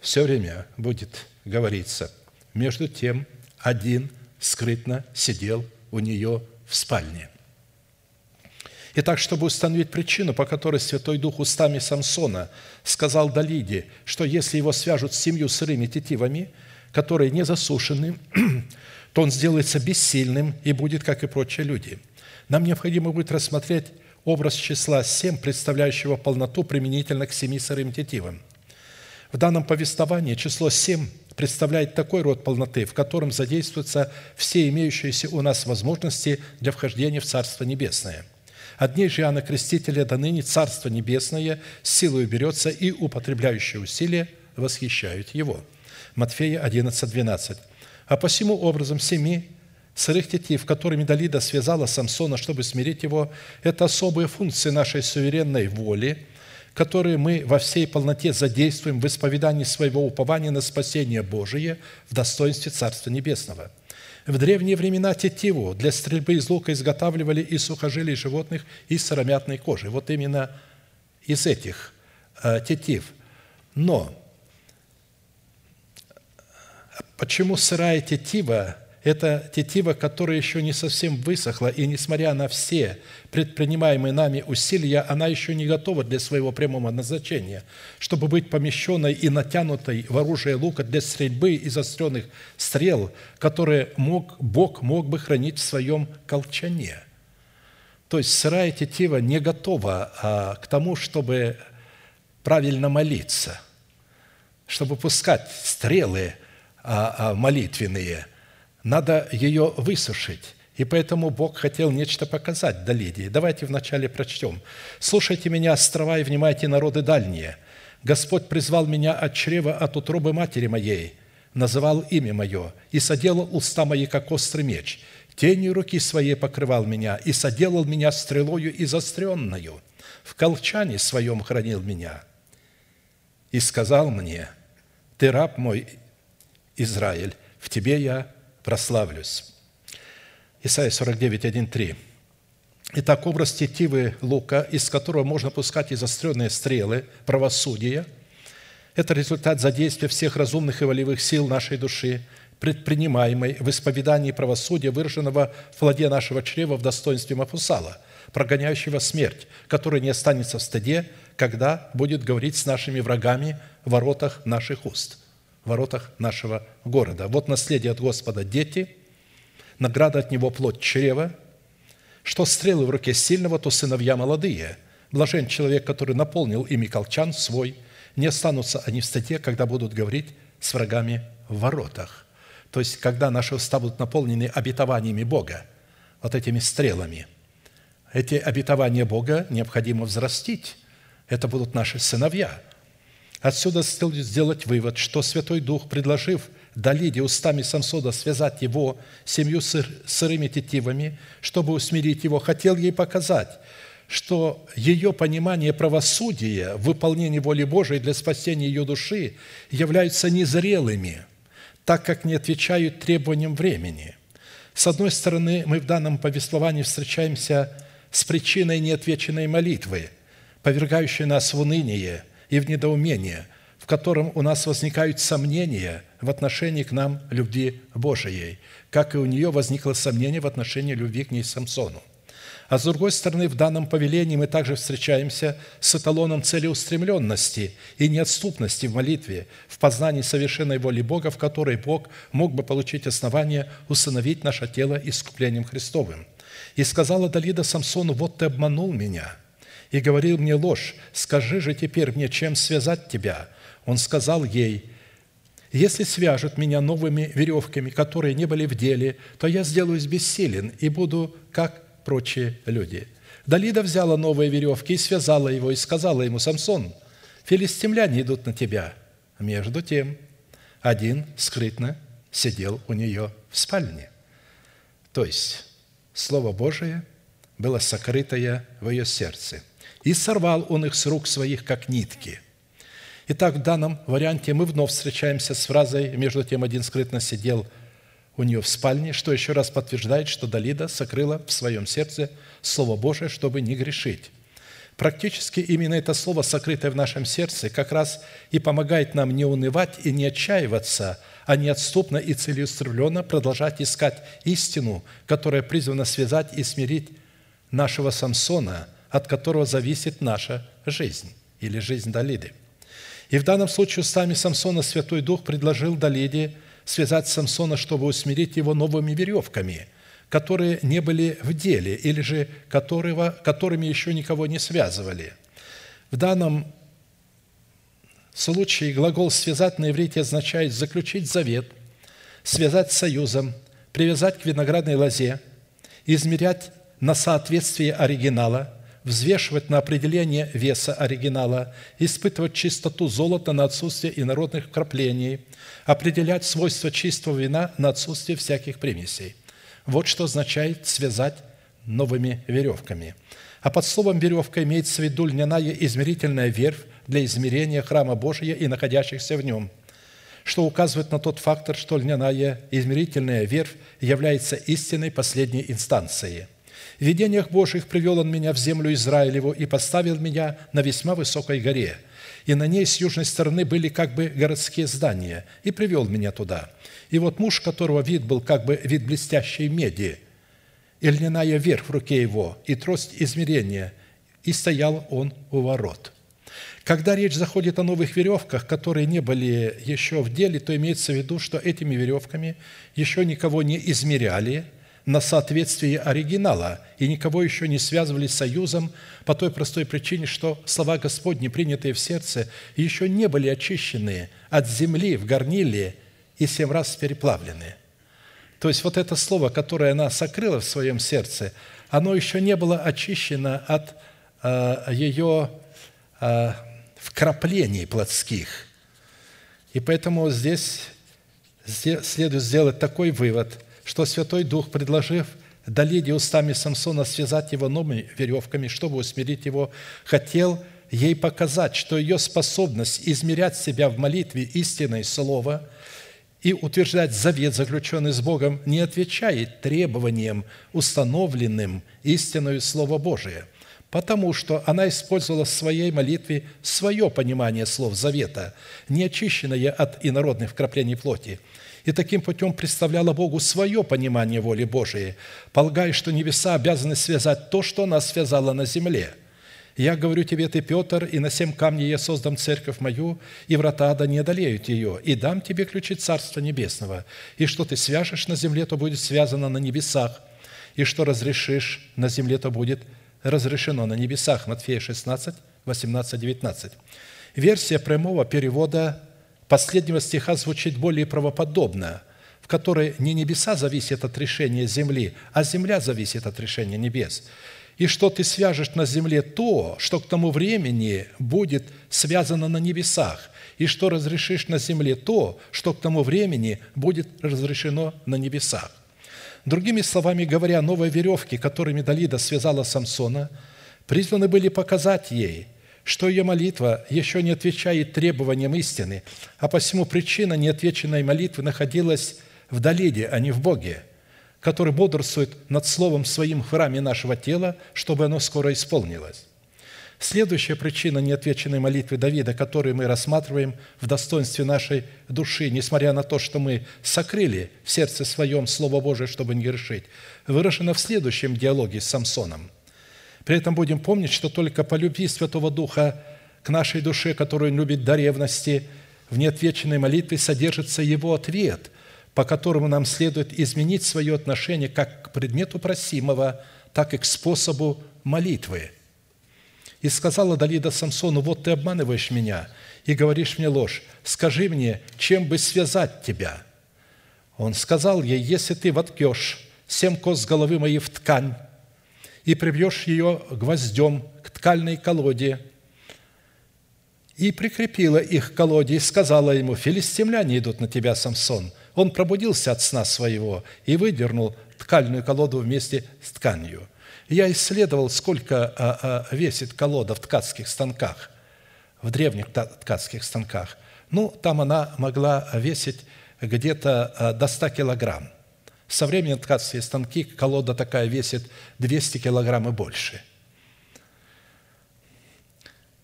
все время будет говориться. Между тем, один скрытно сидел у нее в спальне. Итак, чтобы установить причину, по которой Святой Дух устами Самсона сказал Далиде, что если его свяжут с семью сырыми тетивами, которые не засушены, то он сделается бессильным и будет, как и прочие люди. Нам необходимо будет рассмотреть образ числа 7, представляющего полноту применительно к семи сырым тетивам. В данном повествовании число 7 представляет такой род полноты, в котором задействуются все имеющиеся у нас возможности для вхождения в Царство Небесное. От дней же Иоанна Крестителя до ныне Царство Небесное силой берется, и употребляющие усилия восхищают его. Матфея 11, 12. А посему образом семи сырых тетив, которыми Далида связала Самсона, чтобы смирить его, это особые функции нашей суверенной воли, которые мы во всей полноте задействуем в исповедании своего упования на спасение Божие в достоинстве Царства Небесного. В древние времена тетиву для стрельбы из лука изготавливали из сухожилий животных и сыромятной кожи. Вот именно из этих э, тетив. Но почему сырая тетива это тетива, которая еще не совсем высохла, и несмотря на все предпринимаемые нами усилия, она еще не готова для своего прямого назначения, чтобы быть помещенной и натянутой в оружие лука для стрельбы и заостренных стрел, которые мог, Бог мог бы хранить в своем колчане. То есть сырая тетива не готова а, к тому, чтобы правильно молиться, чтобы пускать стрелы – а, а, молитвенные, надо ее высушить. И поэтому Бог хотел нечто показать до Лидии. Давайте вначале прочтем. «Слушайте меня, острова, и внимайте, народы дальние. Господь призвал меня от чрева, от утробы матери моей, называл имя мое, и соделал уста мои, как острый меч. Тенью руки своей покрывал меня, и соделал меня стрелою и заостренную. В колчане своем хранил меня. И сказал мне, ты раб мой, Израиль, в тебе я прославлюсь». Исайя 49, 1, 3. Итак, образ тетивы лука, из которого можно пускать и заостренные стрелы правосудия, это результат задействия всех разумных и волевых сил нашей души, предпринимаемой в исповедании правосудия, выраженного в плоде нашего чрева в достоинстве Мафусала, прогоняющего смерть, который не останется в стыде, когда будет говорить с нашими врагами в воротах наших уст, воротах нашего города. Вот наследие от Господа – дети, награда от Него – плоть чрева – что стрелы в руке сильного, то сыновья молодые. Блажен человек, который наполнил ими колчан свой. Не останутся они в статье, когда будут говорить с врагами в воротах. То есть, когда наши уста будут наполнены обетованиями Бога, вот этими стрелами. Эти обетования Бога необходимо взрастить. Это будут наши сыновья. Отсюда сделать вывод, что Святой Дух, предложив Далиде устами Самсода связать его семью сыр, сырыми тетивами, чтобы усмирить его, хотел ей показать, что ее понимание правосудия в выполнении воли Божией для спасения ее души являются незрелыми, так как не отвечают требованиям времени. С одной стороны, мы в данном повествовании встречаемся с причиной неотвеченной молитвы, повергающей нас в уныние и в недоумение – в котором у нас возникают сомнения в отношении к нам любви Божией, как и у нее возникло сомнение в отношении любви к ней Самсону. А с другой стороны, в данном повелении мы также встречаемся с эталоном целеустремленности и неотступности в молитве, в познании совершенной воли Бога, в которой Бог мог бы получить основание усыновить наше тело искуплением Христовым. «И сказала Далида Самсону, вот ты обманул меня, и говорил мне ложь, скажи же теперь мне, чем связать тебя, он сказал ей, «Если свяжут меня новыми веревками, которые не были в деле, то я сделаюсь бессилен и буду, как прочие люди». Далида взяла новые веревки и связала его, и сказала ему, «Самсон, филистимляне идут на тебя». Между тем, один скрытно сидел у нее в спальне. То есть, Слово Божие было сокрытое в ее сердце. И сорвал он их с рук своих, как нитки – Итак, в данном варианте мы вновь встречаемся с фразой «между тем один скрытно сидел у нее в спальне», что еще раз подтверждает, что Далида сокрыла в своем сердце Слово Божие, чтобы не грешить. Практически именно это слово, сокрытое в нашем сердце, как раз и помогает нам не унывать и не отчаиваться, а неотступно и целеустремленно продолжать искать истину, которая призвана связать и смирить нашего Самсона, от которого зависит наша жизнь или жизнь Далиды – и в данном случае устами Самсона Святой Дух предложил Далиде связать Самсона, чтобы усмирить его новыми веревками, которые не были в деле или же которого, которыми еще никого не связывали. В данном случае глагол «связать» на иврите означает заключить завет, связать союзом, привязать к виноградной лозе, измерять на соответствие оригинала – взвешивать на определение веса оригинала, испытывать чистоту золота на отсутствие инородных вкраплений, определять свойства чистого вина на отсутствие всяких примесей. Вот что означает связать новыми веревками. А под словом «веревка» имеется в виду льняная измерительная верфь для измерения храма Божия и находящихся в нем, что указывает на тот фактор, что льняная измерительная верфь является истинной последней инстанцией – в видениях Божьих привел Он меня в землю Израилеву и поставил меня на весьма высокой горе. И на ней с южной стороны были как бы городские здания, и привел меня туда. И вот муж, которого вид был как бы вид блестящей меди, и льняная верх в руке его, и трость измерения, и стоял он у ворот». Когда речь заходит о новых веревках, которые не были еще в деле, то имеется в виду, что этими веревками еще никого не измеряли – на соответствие оригинала и никого еще не связывали с союзом по той простой причине, что слова Господни, принятые в сердце, еще не были очищены от земли в горниле и семь раз переплавлены». То есть вот это слово, которое она сокрыла в своем сердце, оно еще не было очищено от э, ее э, вкраплений плотских. И поэтому здесь следует сделать такой вывод, что Святой Дух, предложив Далиде устами Самсона связать его новыми веревками, чтобы усмирить его, хотел ей показать, что ее способность измерять себя в молитве истиной слова и утверждать завет, заключенный с Богом, не отвечает требованиям, установленным истиною Слова Божия, потому что она использовала в своей молитве свое понимание слов завета, не очищенное от инородных вкраплений плоти, и таким путем представляла Богу свое понимание воли Божией, полагая, что небеса обязаны связать то, что она связала на земле – я говорю тебе, ты, Петр, и на семь камней я создам церковь мою, и врата да не одолеют ее, и дам тебе ключи Царства Небесного. И что ты свяжешь на земле, то будет связано на небесах, и что разрешишь на земле, то будет разрешено на небесах». Матфея 16, 18, 19. Версия прямого перевода последнего стиха звучит более правоподобно, в которой не небеса зависят от решения земли, а земля зависит от решения небес – и что ты свяжешь на земле то, что к тому времени будет связано на небесах, и что разрешишь на земле то, что к тому времени будет разрешено на небесах. Другими словами говоря, новые веревки, которыми Далида связала Самсона, призваны были показать ей, что ее молитва еще не отвечает требованиям истины, а посему причина неотвеченной молитвы находилась в Далиде, а не в Боге – который бодрствует над Словом Своим в храме нашего тела, чтобы оно скоро исполнилось. Следующая причина неотвеченной молитвы Давида, которую мы рассматриваем в достоинстве нашей души, несмотря на то, что мы сокрыли в сердце своем Слово Божие, чтобы не грешить, выражена в следующем диалоге с Самсоном. При этом будем помнить, что только по любви Святого Духа к нашей душе, которую он любит до ревности, в неотвеченной молитве содержится его ответ – по которому нам следует изменить свое отношение как к предмету просимого, так и к способу молитвы. И сказала Далида Самсону, вот ты обманываешь меня и говоришь мне ложь. Скажи мне, чем бы связать тебя? Он сказал ей, если ты воткешь семь кос головы моей в ткань и прибьешь ее гвоздем к ткальной колоде, и прикрепила их к колоде, и сказала ему, «Филистимляне идут на тебя, Самсон». Он пробудился от сна своего и выдернул ткальную колоду вместе с тканью. Я исследовал, сколько а, а, весит колода в ткацких станках, в древних ткацких станках. Ну, там она могла весить где-то а, до 100 килограмм. Современные ткацкие станки, колода такая весит 200 килограмм и больше –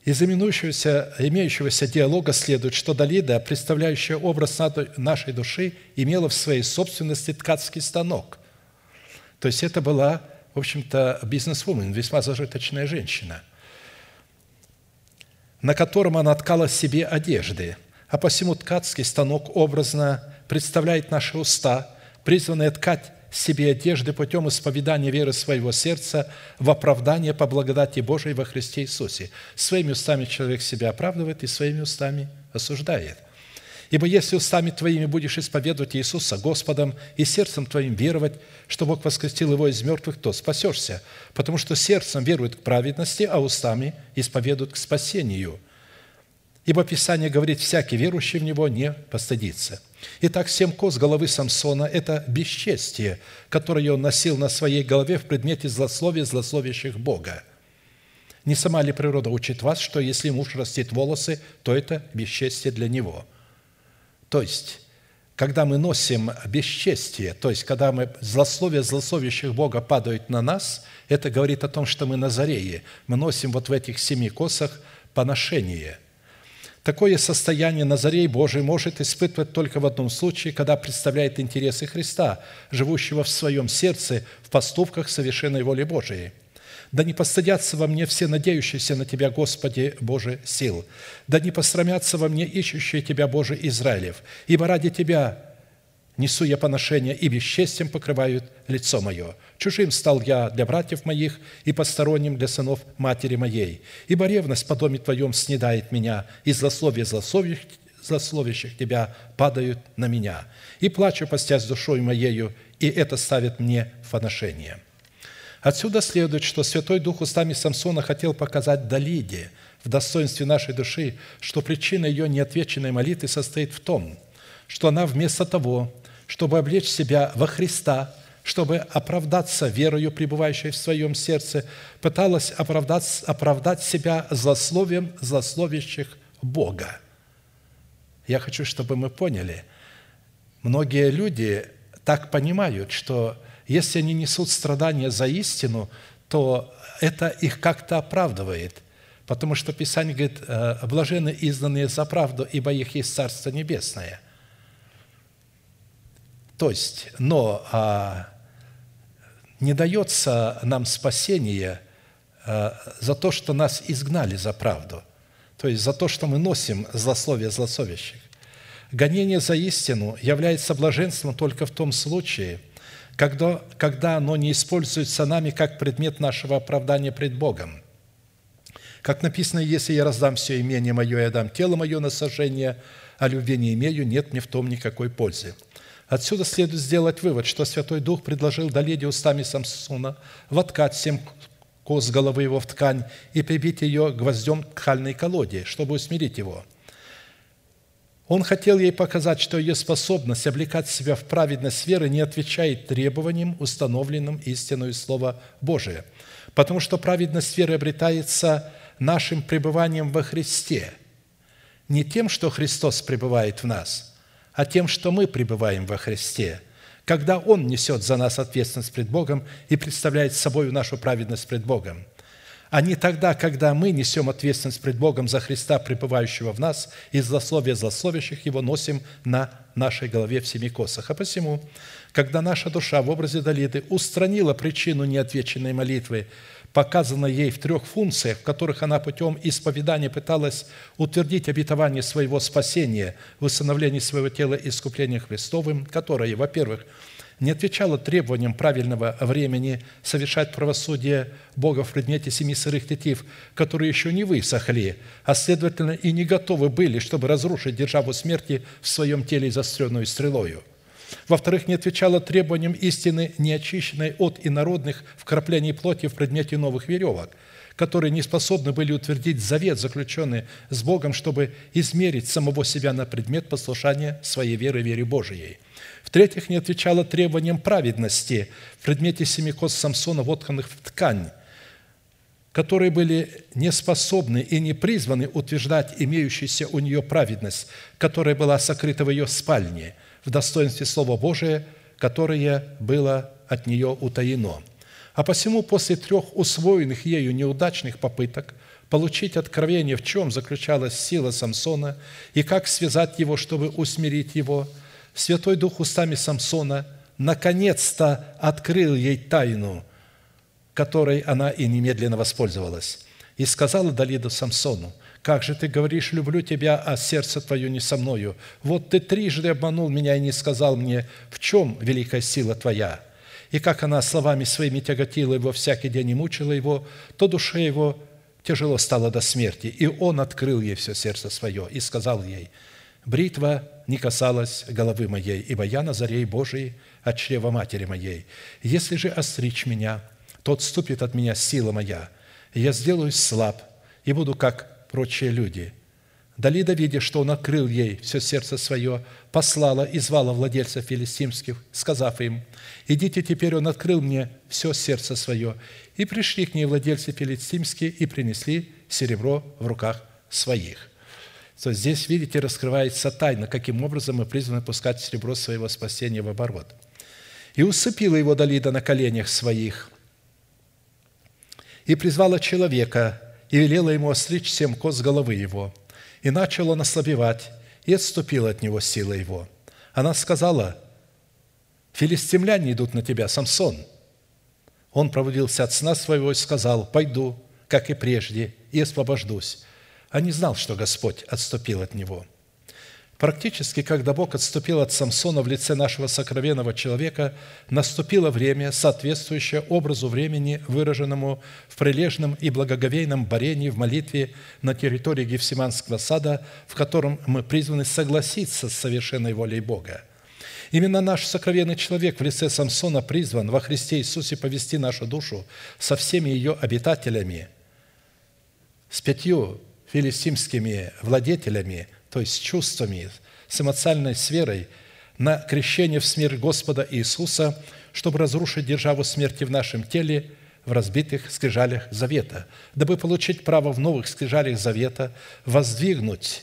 из именующегося, имеющегося диалога следует, что Далида, представляющая образ нашей души, имела в своей собственности ткацкий станок. То есть это была, в общем-то, бизнес-вумен, весьма зажиточная женщина, на котором она ткала себе одежды. А посему ткацкий станок образно представляет наши уста, призванные ткать себе одежды путем исповедания веры своего сердца в оправдание по благодати Божией во Христе Иисусе. Своими устами человек себя оправдывает и своими устами осуждает. Ибо если устами твоими будешь исповедовать Иисуса Господом и сердцем твоим веровать, что Бог воскресил его из мертвых, то спасешься, потому что сердцем верует к праведности, а устами исповедуют к спасению – Ибо Писание говорит, всякий верующий в Него не постыдится. Итак, семь коз головы Самсона – это бесчестие, которое он носил на своей голове в предмете злословия злословящих Бога. Не сама ли природа учит вас, что если муж растит волосы, то это бесчестие для него? То есть, когда мы носим бесчестие, то есть, когда мы злословие злословящих Бога падают на нас, это говорит о том, что мы назареи. Мы носим вот в этих семи косах поношение – Такое состояние Назарей Божий может испытывать только в одном случае, когда представляет интересы Христа, живущего в своем сердце в поступках совершенной воли Божией. Да не постыдятся во мне все надеющиеся на Тебя, Господи, Боже, сил. Да не посрамятся во мне ищущие Тебя, Боже, Израилев. Ибо ради Тебя несу я поношение, и бесчестием покрывают лицо мое. Чужим стал я для братьев моих и посторонним для сынов матери моей. Ибо ревность по доме Твоем снедает меня, и злословие злословящих тебя падают на меня. И плачу, постясь душой моею, и это ставит мне фоношение». Отсюда следует, что Святой Дух устами Самсона хотел показать Далиде в достоинстве нашей души, что причина ее неотвеченной молитвы состоит в том, что она вместо того, чтобы облечь себя во Христа, чтобы оправдаться верою, пребывающей в своем сердце, пыталась оправдать, оправдать себя злословием злословящих Бога. Я хочу, чтобы мы поняли, многие люди так понимают, что если они несут страдания за истину, то это их как-то оправдывает. Потому что Писание говорит, «Э, блажены изданные за правду, ибо их есть Царство Небесное. То есть, но а, не дается нам спасение а, за то, что нас изгнали за правду, то есть за то, что мы носим злословие злословящих. Гонение за истину является блаженством только в том случае – когда, когда оно не используется нами как предмет нашего оправдания пред Богом. Как написано, если я раздам все имение мое и отдам тело мое на сожжение, а любви не имею, нет мне в том никакой пользы. Отсюда следует сделать вывод, что Святой Дух предложил Даледе устами Самсона воткать семь кос головы его в ткань и прибить ее гвоздем к хальной колоде, чтобы усмирить его – он хотел ей показать, что ее способность облекать себя в праведность веры не отвечает требованиям, установленным истинной Слова Божия, потому что праведность веры обретается нашим пребыванием во Христе, не тем, что Христос пребывает в нас, а тем, что мы пребываем во Христе, когда Он несет за нас ответственность пред Богом и представляет собой нашу праведность пред Богом – а не тогда, когда мы несем ответственность пред Богом за Христа, пребывающего в нас, и злословие злословящих Его носим на нашей голове в семи косах. А посему, когда наша душа в образе Далиды устранила причину неотвеченной молитвы, показанной ей в трех функциях, в которых она путем исповедания пыталась утвердить обетование своего спасения в усыновлении своего тела искуплением Христовым, которое, во-первых, – не отвечала требованиям правильного времени совершать правосудие Бога в предмете семи сырых тетив, которые еще не высохли, а следовательно и не готовы были, чтобы разрушить державу смерти в своем теле заостренную стрелою. Во-вторых, не отвечала требованиям истины, не очищенной от инородных вкраплений плоти в предмете новых веревок, которые не способны были утвердить завет, заключенный с Богом, чтобы измерить самого себя на предмет послушания своей веры, вере Божией – в-третьих, не отвечала требованиям праведности в предмете семикос Самсона, вотканных в ткань, которые были не способны и не призваны утверждать имеющуюся у нее праведность, которая была сокрыта в ее спальне, в достоинстве Слова Божия, которое было от нее утаено. А посему после трех усвоенных ею неудачных попыток получить откровение, в чем заключалась сила Самсона и как связать его, чтобы усмирить его – Святой Дух устами Самсона наконец-то открыл ей тайну, которой она и немедленно воспользовалась. И сказала Далиду Самсону, «Как же ты говоришь, люблю тебя, а сердце твое не со мною? Вот ты трижды обманул меня и не сказал мне, в чем великая сила твоя?» И как она словами своими тяготила его всякий день и мучила его, то душе его тяжело стало до смерти. И он открыл ей все сердце свое и сказал ей – Бритва не касалась головы моей, ибо я Назарей Божий от чрева матери моей. Если же остричь меня, то отступит от меня сила моя, и я сделаюсь слаб, и буду как прочие люди». Далида, видя, что он открыл ей все сердце свое, послала и звала владельцев филистимских, сказав им, «Идите, теперь он открыл мне все сердце свое». И пришли к ней владельцы филистимские и принесли серебро в руках своих то здесь, видите, раскрывается тайна, каким образом мы призваны пускать серебро своего спасения в оборот. «И усыпила его Далида на коленях своих, и призвала человека, и велела ему остричь семь коз головы его. И начал он ослабевать, и отступила от него сила его. Она сказала, «Филистимляне идут на тебя, Самсон». Он пробудился от сна своего и сказал, «Пойду, как и прежде, и освобождусь» а не знал, что Господь отступил от него. Практически, когда Бог отступил от Самсона в лице нашего сокровенного человека, наступило время, соответствующее образу времени, выраженному в прилежном и благоговейном борении в молитве на территории Гефсиманского сада, в котором мы призваны согласиться с совершенной волей Бога. Именно наш сокровенный человек в лице Самсона призван во Христе Иисусе повести нашу душу со всеми ее обитателями, с пятью филистимскими владетелями – то есть чувствами, с эмоциональной сферой, на крещение в смерть Господа Иисуса, чтобы разрушить державу смерти в нашем теле в разбитых скрижалях завета, дабы получить право в новых скрижалях завета воздвигнуть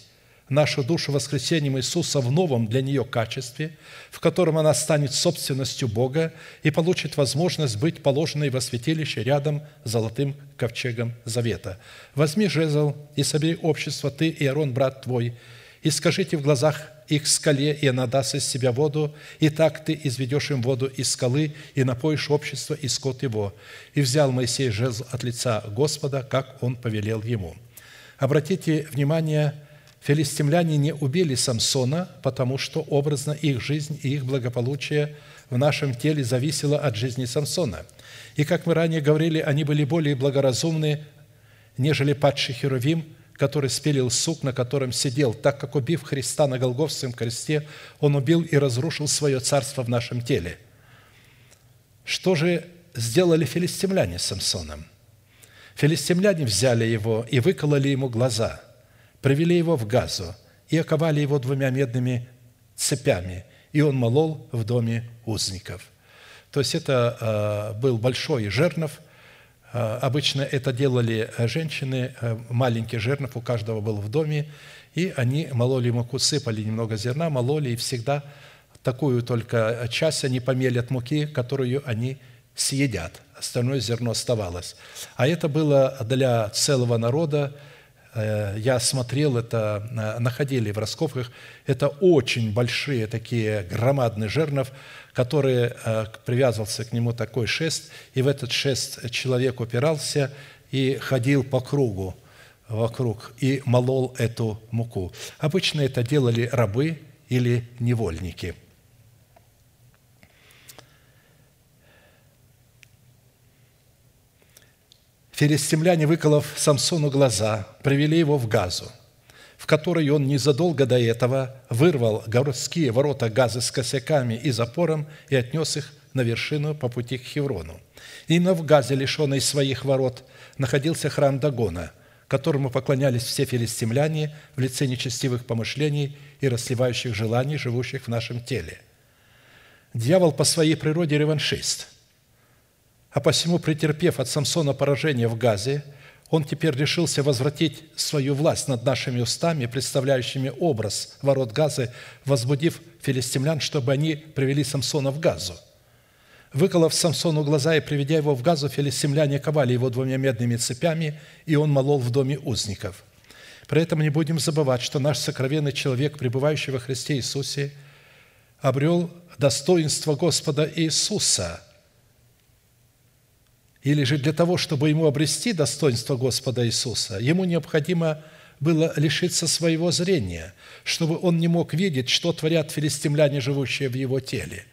нашу душу воскресением Иисуса в новом для нее качестве, в котором она станет собственностью Бога и получит возможность быть положенной во святилище рядом с золотым ковчегом завета. Возьми жезл и собери общество, ты и Арон, брат твой, и скажите в глазах их скале, и она даст из себя воду, и так ты изведешь им воду из скалы, и напоишь общество и скот его. И взял Моисей жезл от лица Господа, как он повелел ему». Обратите внимание, филистимляне не убили Самсона, потому что образно их жизнь и их благополучие в нашем теле зависело от жизни Самсона. И, как мы ранее говорили, они были более благоразумны, нежели падший Херувим – который спилил сук, на котором сидел, так как, убив Христа на Голговском кресте, Он убил и разрушил свое царство в нашем теле. Что же сделали филистимляне с Самсоном? Филистимляне взяли его и выкололи ему глаза, привели его в Газу и оковали его двумя медными цепями, и он молол в доме узников. То есть это э, был большой жернов – обычно это делали э, женщины, э, маленький жернов у каждого был в доме, и они мололи муку, сыпали немного зерна, мололи, и всегда такую только часть они помелят муки, которую они съедят. Остальное зерно оставалось. А это было для целого народа, я смотрел это, находили в раскопках, это очень большие такие громадные жернов, который э, привязывался к нему такой шест, и в этот шест человек упирался и ходил по кругу вокруг и молол эту муку. Обычно это делали рабы или невольники. Филистимляне, выколов Самсону глаза, привели его в Газу – в которой он незадолго до этого вырвал городские ворота Газы с косяками и запором и отнес их на вершину по пути к Хеврону. Именно в Газе, лишенной своих ворот, находился храм Дагона, которому поклонялись все филистимляне в лице нечестивых помышлений и расливающих желаний, живущих в нашем теле. Дьявол по своей природе реваншист, а посему, претерпев от Самсона поражение в Газе – он теперь решился возвратить свою власть над нашими устами, представляющими образ ворот Газы, возбудив филистимлян, чтобы они привели Самсона в Газу. Выколов Самсону глаза и приведя его в Газу, филистимляне ковали его двумя медными цепями, и он молол в доме узников. При этом не будем забывать, что наш сокровенный человек, пребывающий во Христе Иисусе, обрел достоинство Господа Иисуса – или же для того, чтобы ему обрести достоинство Господа Иисуса, ему необходимо было лишиться своего зрения, чтобы он не мог видеть, что творят филистимляне, живущие в его теле.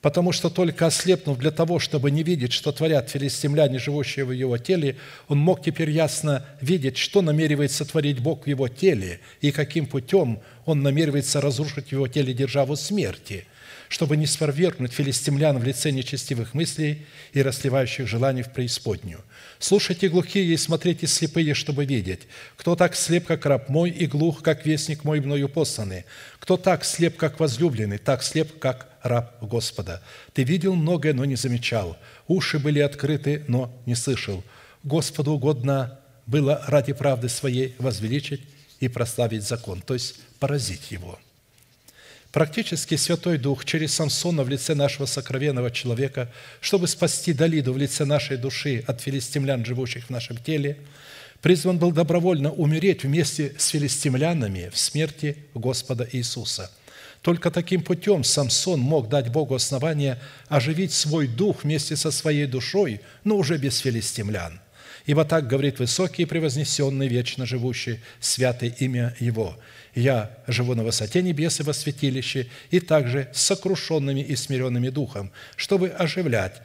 Потому что только ослепнув для того, чтобы не видеть, что творят филистимляне, живущие в его теле, он мог теперь ясно видеть, что намеревается творить Бог в его теле и каким путем он намеревается разрушить в его теле державу смерти – чтобы не свергнуть филистимлян в лице нечестивых мыслей и расливающих желаний в преисподнюю. Слушайте глухие и смотрите слепые, чтобы видеть. Кто так слеп, как раб мой, и глух, как вестник мой мною посланный? Кто так слеп, как возлюбленный, так слеп, как раб Господа? Ты видел многое, но не замечал. Уши были открыты, но не слышал. Господу угодно было ради правды своей возвеличить и прославить закон, то есть поразить его – Практически Святой Дух через Самсона в лице нашего сокровенного человека, чтобы спасти Далиду в лице нашей души от филистимлян, живущих в нашем теле, призван был добровольно умереть вместе с филистимлянами в смерти Господа Иисуса. Только таким путем Самсон мог дать Богу основание оживить свой дух вместе со своей душой, но уже без филистимлян – Ибо так говорит высокий и превознесенный, вечно живущий, святое имя Его. Я живу на высоте небес и во святилище, и также с сокрушенными и смиренными духом, чтобы оживлять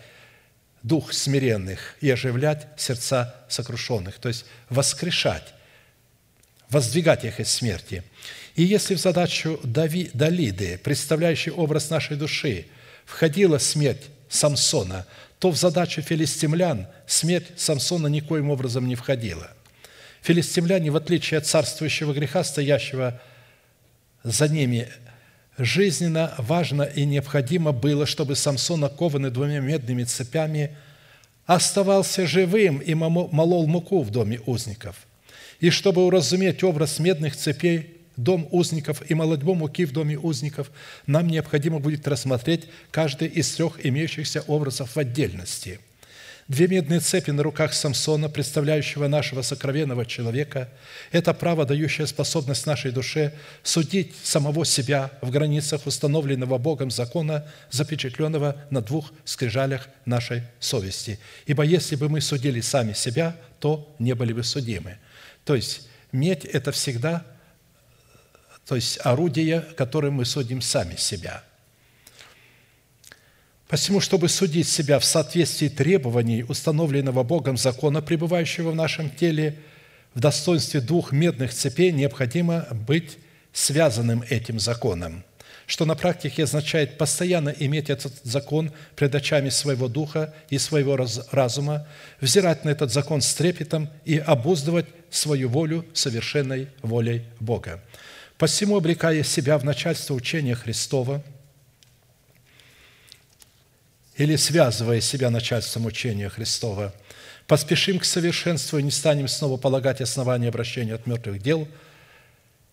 дух смиренных и оживлять сердца сокрушенных, то есть воскрешать, воздвигать их из смерти. И если в задачу Дави, Далиды, представляющий образ нашей души, входила смерть Самсона, то в задачу филистимлян смерть Самсона никоим образом не входила. Филистимляне, в отличие от царствующего греха, стоящего за ними, жизненно важно и необходимо было, чтобы Самсон, окованный двумя медными цепями, оставался живым и молол муку в доме узников. И чтобы уразуметь образ медных цепей, дом узников и молодьбу муки в доме узников, нам необходимо будет рассмотреть каждый из трех имеющихся образов в отдельности – Две медные цепи на руках Самсона, представляющего нашего сокровенного человека, это право, дающее способность нашей душе судить самого себя в границах установленного Богом закона, запечатленного на двух скрижалях нашей совести. Ибо если бы мы судили сами себя, то не были бы судимы. То есть медь – это всегда то есть орудие, которым мы судим сами себя – Посему, чтобы судить себя в соответствии требований, установленного Богом закона, пребывающего в нашем теле, в достоинстве двух медных цепей, необходимо быть связанным этим законом, что на практике означает постоянно иметь этот закон пред очами своего духа и своего разума, взирать на этот закон с трепетом и обуздывать свою волю совершенной волей Бога. Посему, облекая себя в начальство учения Христова – или связывая себя начальством учения Христова, поспешим к совершенству и не станем снова полагать основания обращения от мертвых дел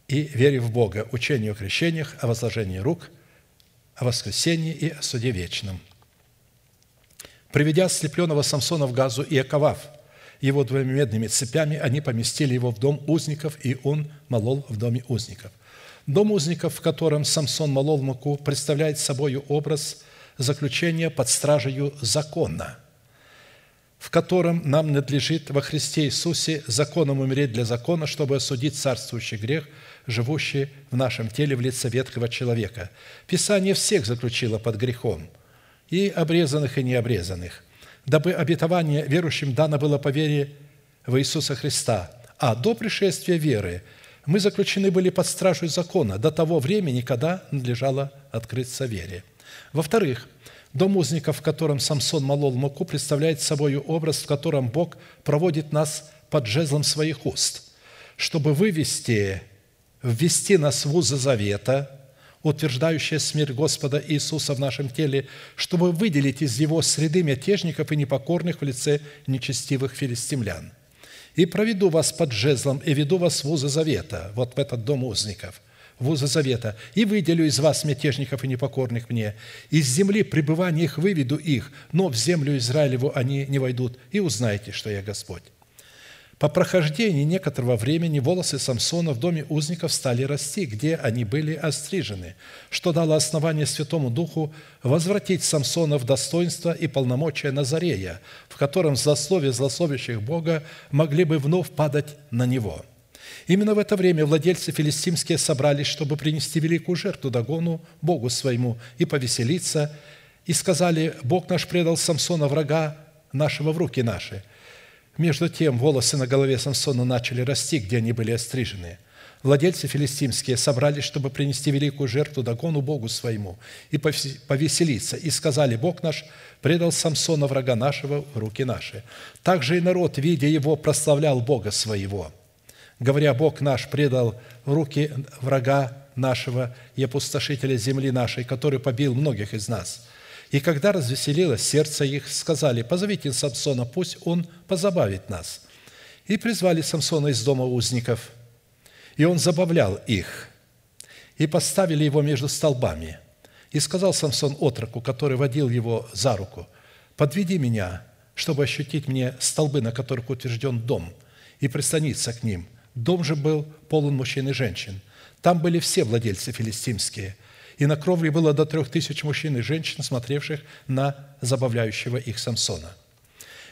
и вере в Бога, учению о крещениях, о возложении рук, о воскресении и о суде вечном. Приведя ослепленного Самсона в газу и оковав его двумя медными цепями, они поместили его в дом узников, и он молол в доме узников. Дом узников, в котором Самсон молол муку, представляет собой образ заключение под стражей закона, в котором нам надлежит во Христе Иисусе законом умереть для закона, чтобы осудить царствующий грех, живущий в нашем теле в лице ветхого человека. Писание всех заключило под грехом, и обрезанных, и необрезанных, дабы обетование верующим дано было по вере в Иисуса Христа, а до пришествия веры мы заключены были под стражу закона до того времени, когда надлежало открыться вере. Во-вторых, дом узников, в котором Самсон молол муку, представляет собой образ, в котором Бог проводит нас под жезлом своих уст, чтобы вывести, ввести нас в узы завета, утверждающее смерть Господа Иисуса в нашем теле, чтобы выделить из его среды мятежников и непокорных в лице нечестивых филистимлян. «И проведу вас под жезлом, и веду вас в узы завета», вот в этот дом узников – вуза завета, и выделю из вас мятежников и непокорных мне. Из земли пребывания их выведу их, но в землю Израилеву они не войдут, и узнаете, что я Господь». По прохождении некоторого времени волосы Самсона в доме узников стали расти, где они были острижены, что дало основание Святому Духу возвратить Самсона в достоинство и полномочия Назарея, в котором злословие злословящих Бога могли бы вновь падать на него – Именно в это время владельцы филистимские собрались, чтобы принести великую жертву Дагону, Богу своему, и повеселиться, и сказали, «Бог наш предал Самсона, врага нашего, в руки наши». Между тем волосы на голове Самсона начали расти, где они были острижены. Владельцы филистимские собрались, чтобы принести великую жертву Дагону Богу своему и повеселиться, и сказали, «Бог наш предал Самсона, врага нашего, в руки наши». Также и народ, видя его, прославлял Бога своего – говоря, Бог наш предал руки врага нашего и опустошителя земли нашей, который побил многих из нас. И когда развеселилось сердце их, сказали, позовите Самсона, пусть он позабавит нас. И призвали Самсона из дома узников, и он забавлял их, и поставили его между столбами. И сказал Самсон отроку, который водил его за руку, «Подведи меня, чтобы ощутить мне столбы, на которых утвержден дом, и пристаниться к ним, Дом же был полон мужчин и женщин. Там были все владельцы филистимские. И на кровле было до трех тысяч мужчин и женщин, смотревших на забавляющего их Самсона.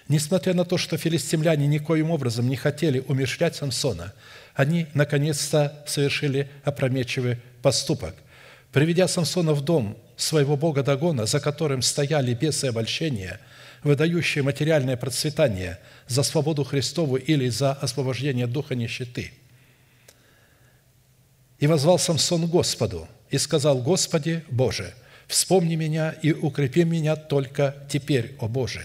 Несмотря на то, что филистимляне никоим образом не хотели умершлять Самсона, они наконец-то совершили опрометчивый поступок. Приведя Самсона в дом своего бога Дагона, за которым стояли бесы обольщения, выдающие материальное процветание за свободу Христову или за освобождение духа нищеты. И возвал Самсон Господу и сказал, «Господи Боже, вспомни меня и укрепи меня только теперь, о Боже,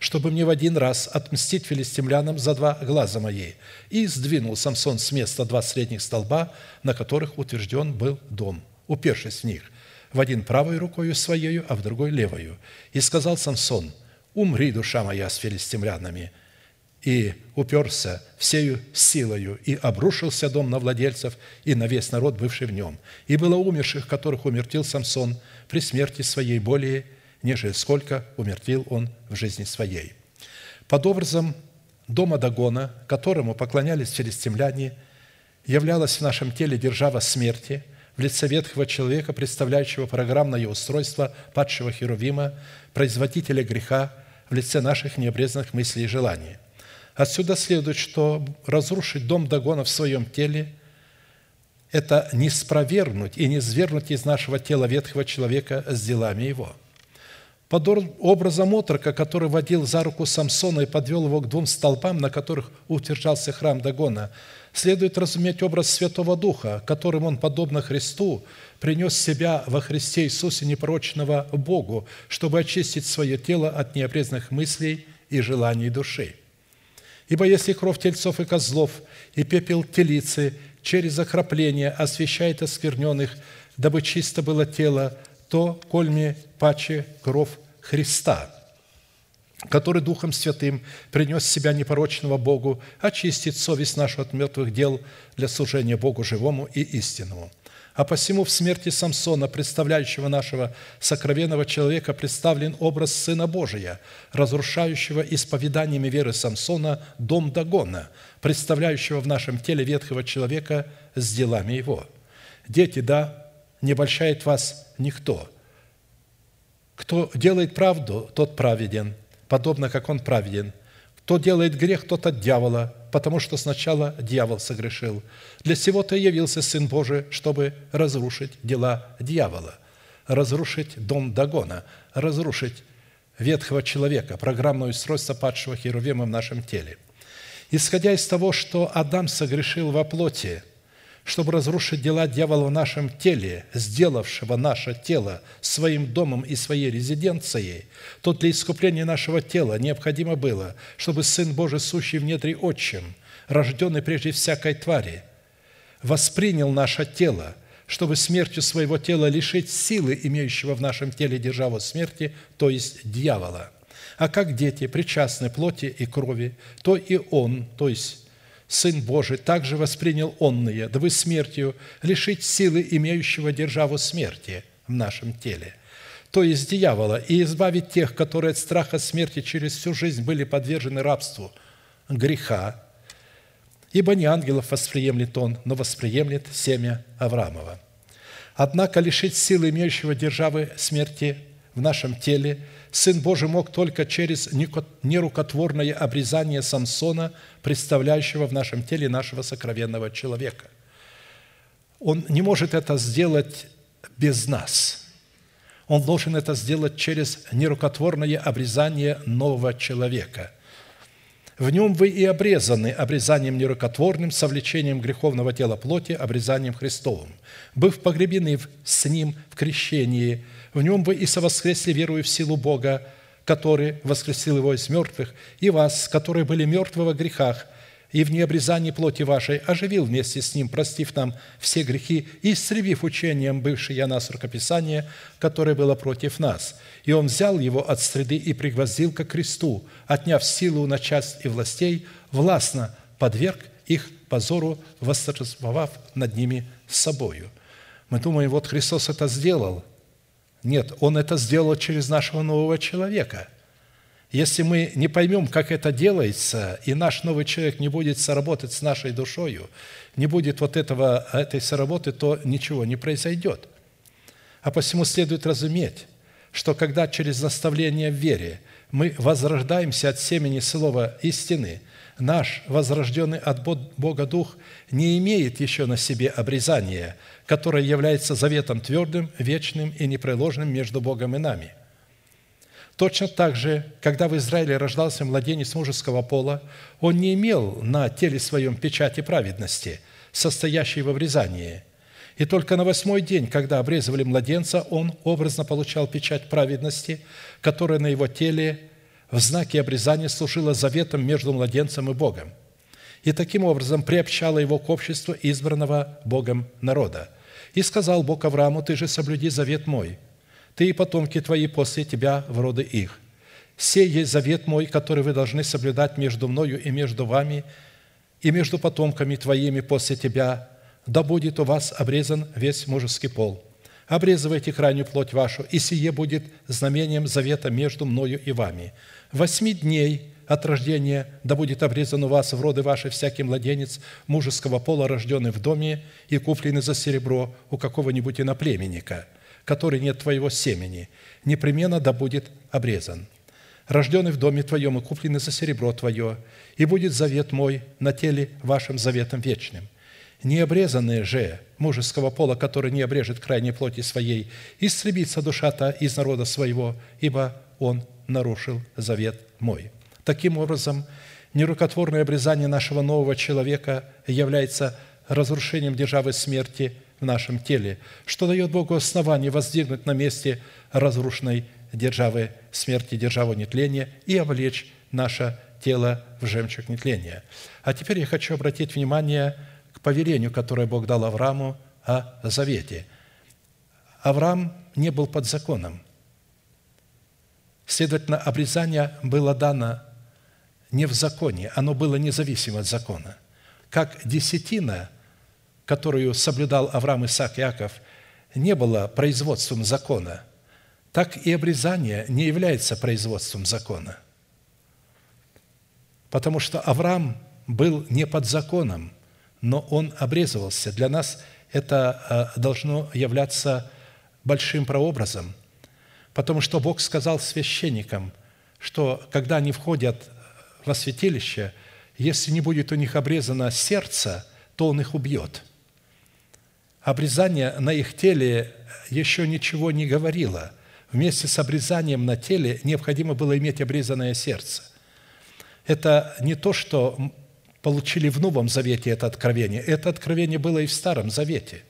чтобы мне в один раз отмстить филистимлянам за два глаза мои». И сдвинул Самсон с места два средних столба, на которых утвержден был дом, упершись в них, в один правой рукою своею, а в другой левою. И сказал Самсон, «Умри, душа моя, с филистимлянами!» И уперся всею силою, и обрушился дом на владельцев и на весь народ, бывший в нем. И было умерших, которых умертил Самсон при смерти своей более, нежели сколько умертвил он в жизни своей. Под образом дома Дагона, которому поклонялись филистимляне, являлась в нашем теле держава смерти – в лице ветхого человека, представляющего программное устройство падшего Херувима, производителя греха в лице наших необрезанных мыслей и желаний. Отсюда следует, что разрушить дом Дагона в своем теле – это не спровергнуть и не свергнуть из нашего тела ветхого человека с делами его – под образом отрока, который водил за руку Самсона и подвел его к двум столбам, на которых утверждался храм Дагона, следует разуметь образ Святого Духа, которым он, подобно Христу, принес себя во Христе Иисусе непорочного Богу, чтобы очистить свое тело от необрезанных мыслей и желаний души. Ибо если кровь тельцов и козлов и пепел телицы через окропление освещает оскверненных, дабы чисто было тело, то кольми паче кровь Христа, который Духом Святым принес себя непорочного Богу, очистит совесть нашу от мертвых дел для служения Богу живому и истинному. А посему в смерти Самсона, представляющего нашего сокровенного человека, представлен образ Сына Божия, разрушающего исповеданиями веры Самсона дом Дагона, представляющего в нашем теле ветхого человека с делами его. Дети, да, не обольщает вас никто. Кто делает правду, тот праведен, подобно как он праведен. Кто делает грех, тот от дьявола, потому что сначала дьявол согрешил. Для сего-то явился Сын Божий, чтобы разрушить дела дьявола, разрушить дом Дагона, разрушить ветхого человека, программное устройство падшего Херувима в нашем теле. Исходя из того, что Адам согрешил во плоти – чтобы разрушить дела дьявола в нашем теле, сделавшего наше тело своим домом и своей резиденцией, то для искупления нашего тела необходимо было, чтобы Сын Божий, сущий в недре Отчим, рожденный прежде всякой твари, воспринял наше тело, чтобы смертью своего тела лишить силы, имеющего в нашем теле державу смерти, то есть дьявола. А как дети причастны плоти и крови, то и он, то есть Сын Божий, также воспринял онные, дабы смертью лишить силы имеющего державу смерти в нашем теле, то есть дьявола, и избавить тех, которые от страха смерти через всю жизнь были подвержены рабству греха, ибо не ангелов восприемлет он, но восприемлет семя Авраамова. Однако лишить силы имеющего державы смерти в нашем теле – Сын Божий мог только через нерукотворное обрезание Самсона, представляющего в нашем теле нашего сокровенного человека. Он не может это сделать без нас. Он должен это сделать через нерукотворное обрезание нового человека. В нем вы и обрезаны обрезанием нерукотворным, совлечением греховного тела плоти, обрезанием Христовым, быв погребены с Ним в крещении – в нем вы и совоскресли, веруя в силу Бога, который воскресил его из мертвых, и вас, которые были мертвы во грехах, и в необрезании плоти вашей оживил вместе с Ним, простив нам все грехи и истребив учением бывшее нас рукописание, которое было против нас. И Он взял его от среды и пригвоздил ко кресту, отняв силу начальств и властей, властно подверг их позору, восторжествовав над ними собою». Мы думаем, вот Христос это сделал – нет, Он это сделал через нашего нового человека. Если мы не поймем, как это делается, и наш новый человек не будет соработать с нашей душою, не будет вот этого, этой соработы, то ничего не произойдет. А посему следует разуметь, что когда через наставление в вере мы возрождаемся от семени слова истины, наш возрожденный от Бога Дух не имеет еще на себе обрезания, которое является заветом твердым, вечным и непреложным между Богом и нами. Точно так же, когда в Израиле рождался младенец мужеского пола, он не имел на теле своем печати праведности, состоящей в обрезании. И только на восьмой день, когда обрезывали младенца, он образно получал печать праведности, которая на его теле в знаке обрезания служила заветом между младенцем и Богом. И таким образом приобщала его к обществу избранного Богом народа. И сказал Бог Аврааму, «Ты же соблюди завет мой, ты и потомки твои после тебя в роды их. Сей есть завет мой, который вы должны соблюдать между мною и между вами, и между потомками твоими после тебя, да будет у вас обрезан весь мужеский пол. Обрезывайте крайнюю плоть вашу, и сие будет знамением завета между мною и вами. Восьми дней от рождения да будет обрезан у вас в роды ваши всякий младенец мужеского пола, рожденный в доме и купленный за серебро у какого-нибудь иноплеменника – который нет твоего семени, непременно да будет обрезан. Рожденный в доме твоем и купленный за серебро твое, и будет завет мой на теле вашим заветом вечным. Необрезанные же мужеского пола, который не обрежет крайней плоти своей, истребится душа-то из народа своего, ибо он нарушил завет мой». Таким образом, нерукотворное обрезание нашего нового человека является разрушением державы смерти – в нашем теле, что дает Богу основание воздвигнуть на месте разрушенной державы смерти, державу нетления и облечь наше тело в жемчуг нетления. А теперь я хочу обратить внимание к повелению, которое Бог дал Аврааму о завете. Авраам не был под законом. Следовательно, обрезание было дано не в законе, оно было независимо от закона. Как десятина – которую соблюдал Авраам, Исаак, Иаков, не было производством закона, так и обрезание не является производством закона. Потому что Авраам был не под законом, но он обрезывался. Для нас это э, должно являться большим прообразом, потому что Бог сказал священникам, что когда они входят во святилище, если не будет у них обрезано сердце, то Он их убьет – обрезание на их теле еще ничего не говорило. Вместе с обрезанием на теле необходимо было иметь обрезанное сердце. Это не то, что получили в Новом Завете это откровение. Это откровение было и в Старом Завете.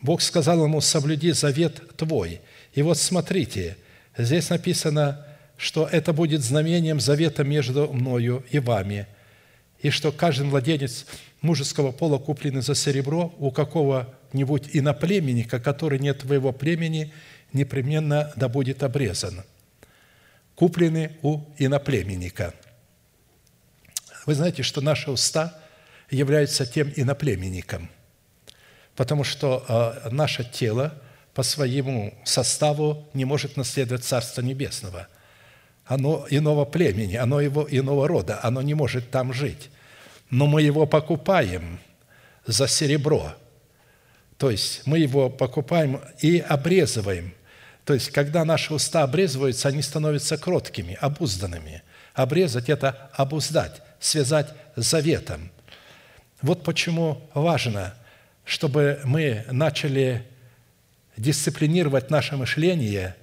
Бог сказал ему, соблюди завет твой. И вот смотрите, здесь написано, что это будет знамением завета между мною и вами, и что каждый младенец мужеского пола куплены за серебро у какого-нибудь иноплеменника, который нет твоего племени, непременно да будет обрезан. Куплены у иноплеменника. Вы знаете, что наши уста являются тем иноплеменником, потому что э, наше тело по своему составу не может наследовать Царство Небесного. Оно иного племени, оно его иного рода, оно не может там жить но мы его покупаем за серебро. То есть мы его покупаем и обрезываем. То есть, когда наши уста обрезываются, они становятся кроткими, обузданными. Обрезать – это обуздать, связать заветом. Вот почему важно, чтобы мы начали дисциплинировать наше мышление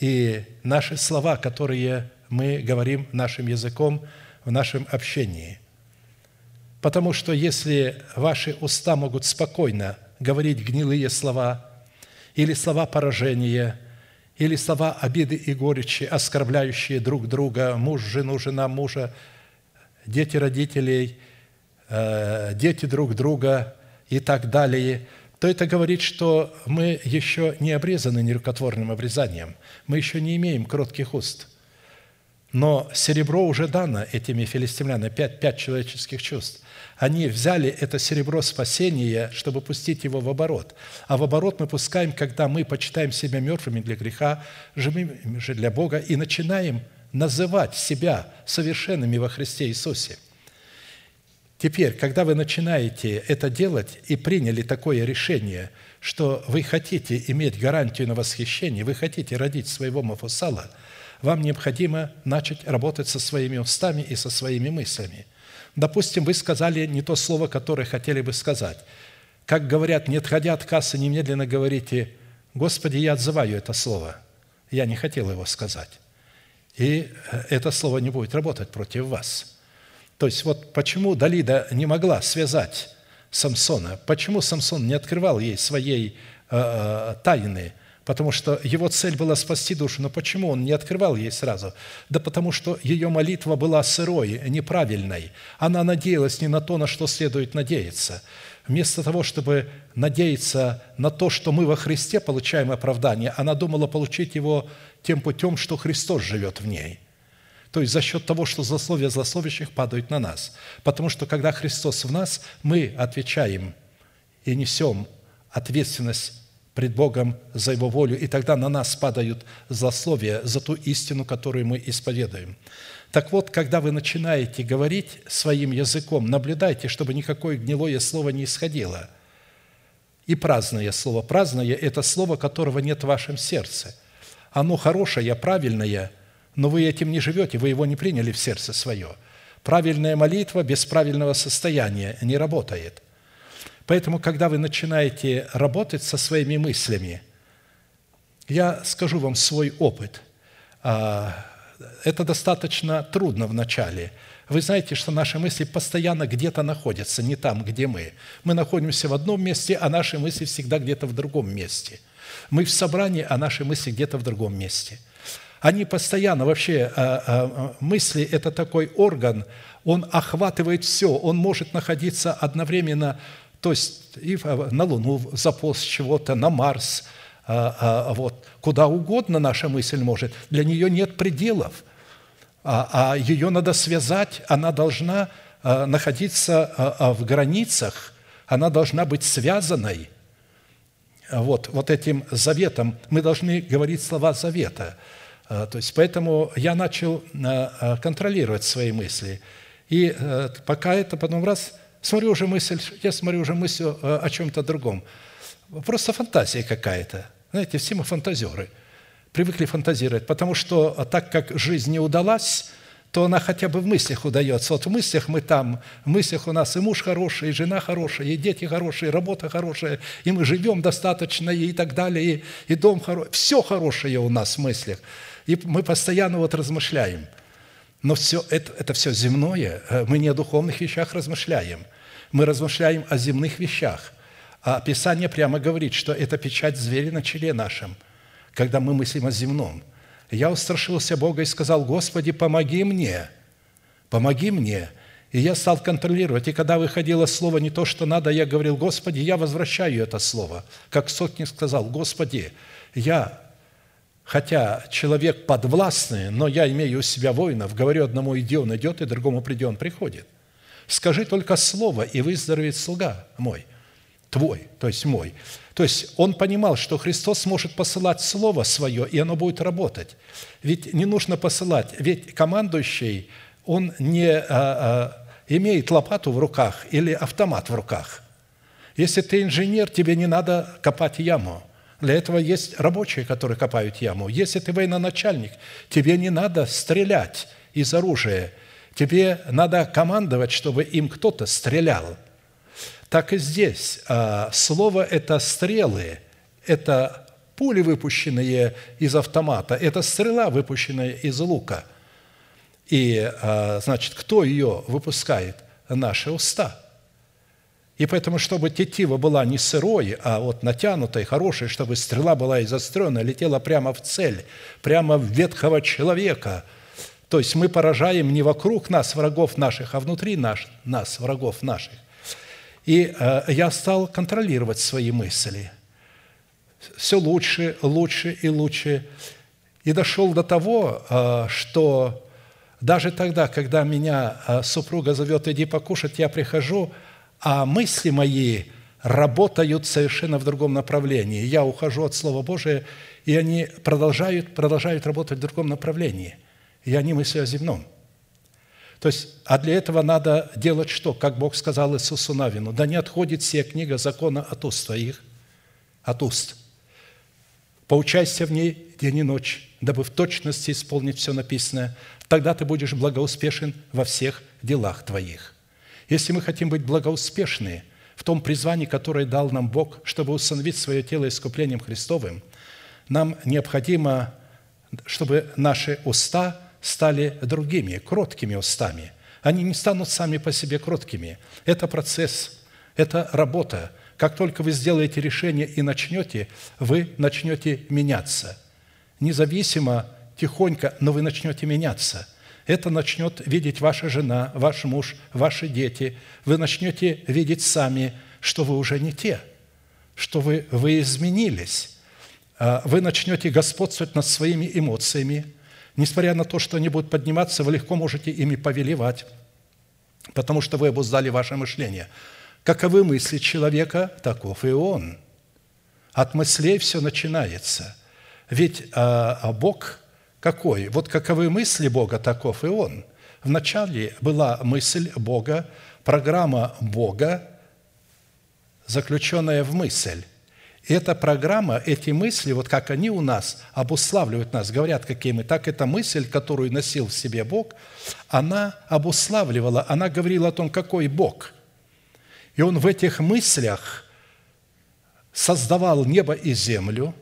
и наши слова, которые мы говорим нашим языком в нашем общении – Потому что если ваши уста могут спокойно говорить гнилые слова или слова поражения, или слова обиды и горечи, оскорбляющие друг друга, муж, жену, жена мужа, дети родителей, э, дети друг друга и так далее, то это говорит, что мы еще не обрезаны нерукотворным обрезанием, мы еще не имеем кротких уст. Но серебро уже дано этими филистимлянами, пять, пять человеческих чувств. Они взяли это серебро спасения, чтобы пустить его в оборот. А в оборот мы пускаем, когда мы почитаем себя мертвыми для греха, живыми же для Бога, и начинаем называть себя совершенными во Христе Иисусе. Теперь, когда вы начинаете это делать и приняли такое решение, что вы хотите иметь гарантию на восхищение, вы хотите родить своего Мафусала, вам необходимо начать работать со своими устами и со своими мыслями. Допустим, вы сказали не то слово, которое хотели бы сказать. Как говорят, не отходя от кассы, немедленно говорите, «Господи, я отзываю это слово. Я не хотел его сказать». И э, это слово не будет работать против вас. То есть вот почему Далида не могла связать Самсона, почему Самсон не открывал ей своей э, э тайны – потому что его цель была спасти душу. Но почему он не открывал ей сразу? Да потому что ее молитва была сырой, неправильной. Она надеялась не на то, на что следует надеяться. Вместо того, чтобы надеяться на то, что мы во Христе получаем оправдание, она думала получить его тем путем, что Христос живет в ней. То есть за счет того, что злословия злословящих падают на нас. Потому что когда Христос в нас, мы отвечаем и несем ответственность пред Богом за Его волю, и тогда на нас падают злословия за ту истину, которую мы исповедуем. Так вот, когда вы начинаете говорить своим языком, наблюдайте, чтобы никакое гнилое слово не исходило. И праздное слово. Праздное – это слово, которого нет в вашем сердце. Оно хорошее, правильное, но вы этим не живете, вы его не приняли в сердце свое. Правильная молитва без правильного состояния не работает. Поэтому, когда вы начинаете работать со своими мыслями, я скажу вам свой опыт. А, это достаточно трудно вначале. Вы знаете, что наши мысли постоянно где-то находятся, не там, где мы. Мы находимся в одном месте, а наши мысли всегда где-то в другом месте. Мы в собрании, а наши мысли где-то в другом месте. Они постоянно, вообще, а, а, мысли – это такой орган, он охватывает все, он может находиться одновременно то есть и на Луну заполз чего-то, на Марс, вот, куда угодно наша мысль может. Для нее нет пределов. А, а ее надо связать, она должна находиться в границах, она должна быть связанной вот, вот этим заветом. Мы должны говорить слова завета. А, то есть, поэтому я начал а, а, контролировать свои мысли. И пока это потом раз – Смотрю уже мысль, я смотрю уже мысль о чем-то другом. Просто фантазия какая-то. Знаете, все мы фантазеры. Привыкли фантазировать, потому что так как жизнь не удалась, то она хотя бы в мыслях удается. Вот в мыслях мы там, в мыслях у нас и муж хороший, и жена хорошая, и дети хорошие, и работа хорошая, и мы живем достаточно, и так далее, и, и дом хороший. Все хорошее у нас в мыслях. И мы постоянно вот размышляем. Но все это, это все земное, мы не о духовных вещах размышляем – мы размышляем о земных вещах. А Писание прямо говорит, что это печать зверя на челе нашем, когда мы мыслим о земном. Я устрашился Бога и сказал, Господи, помоги мне, помоги мне. И я стал контролировать. И когда выходило слово не то, что надо, я говорил, Господи, я возвращаю это слово. Как сотник сказал, Господи, я, хотя человек подвластный, но я имею у себя воинов, говорю одному, иди, он идет, и другому приди, он приходит. Скажи только слово, и выздоровеет слуга мой, твой, то есть мой. То есть он понимал, что Христос может посылать Слово Свое, и оно будет работать. Ведь не нужно посылать, ведь командующий, он не а, а, имеет лопату в руках или автомат в руках. Если ты инженер, тебе не надо копать яму. Для этого есть рабочие, которые копают яму. Если ты военачальник, тебе не надо стрелять из оружия – Тебе надо командовать, чтобы им кто-то стрелял. Так и здесь. А, слово – это стрелы, это пули, выпущенные из автомата, это стрела, выпущенная из лука. И, а, значит, кто ее выпускает? Наши уста. И поэтому, чтобы тетива была не сырой, а вот натянутой, хорошей, чтобы стрела была изостренная, летела прямо в цель, прямо в ветхого человека – то есть мы поражаем не вокруг нас врагов наших, а внутри наш, нас врагов наших. И э, я стал контролировать свои мысли. Все лучше, лучше и лучше. И дошел до того, э, что даже тогда, когда меня э, супруга зовет «иди покушать», я прихожу, а мысли мои работают совершенно в другом направлении. Я ухожу от Слова Божия, и они продолжают, продолжают работать в другом направлении – я не мыслю о земном. То есть, а для этого надо делать что? Как Бог сказал Иисусу Навину, да не отходит сия книга закона от уст твоих, от уст. Поучайся в ней день и ночь, дабы в точности исполнить все написанное. Тогда ты будешь благоуспешен во всех делах твоих. Если мы хотим быть благоуспешны в том призвании, которое дал нам Бог, чтобы установить свое тело искуплением Христовым, нам необходимо, чтобы наши уста стали другими, кроткими устами. Они не станут сами по себе кроткими. Это процесс, это работа. Как только вы сделаете решение и начнете, вы начнете меняться. Независимо, тихонько, но вы начнете меняться – это начнет видеть ваша жена, ваш муж, ваши дети. Вы начнете видеть сами, что вы уже не те, что вы, вы изменились. А вы начнете господствовать над своими эмоциями. Несмотря на то, что они будут подниматься, вы легко можете ими повелевать, потому что вы обуздали ваше мышление. Каковы мысли человека, таков и он. От мыслей все начинается. Ведь а, а Бог – какой? Вот каковы мысли Бога, таков и Он. Вначале была мысль Бога, программа Бога, заключенная в мысль. И эта программа, эти мысли, вот как они у нас обуславливают нас, говорят, какие мы, так эта мысль, которую носил в себе Бог, она обуславливала, она говорила о том, какой Бог. И Он в этих мыслях создавал небо и землю,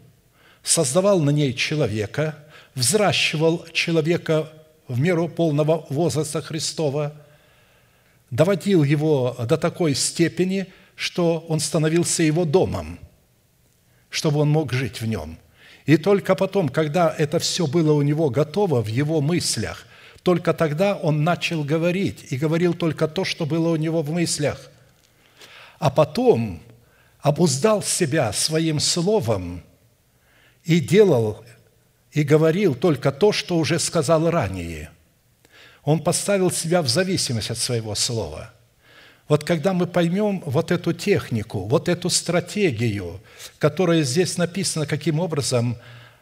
создавал на ней человека – взращивал человека в меру полного возраста Христова, доводил его до такой степени, что он становился его домом, чтобы он мог жить в нем. И только потом, когда это все было у него готово в его мыслях, только тогда он начал говорить и говорил только то, что было у него в мыслях. А потом обуздал себя своим словом и делал и говорил только то, что уже сказал ранее. Он поставил себя в зависимость от своего слова. Вот когда мы поймем вот эту технику, вот эту стратегию, которая здесь написана, каким образом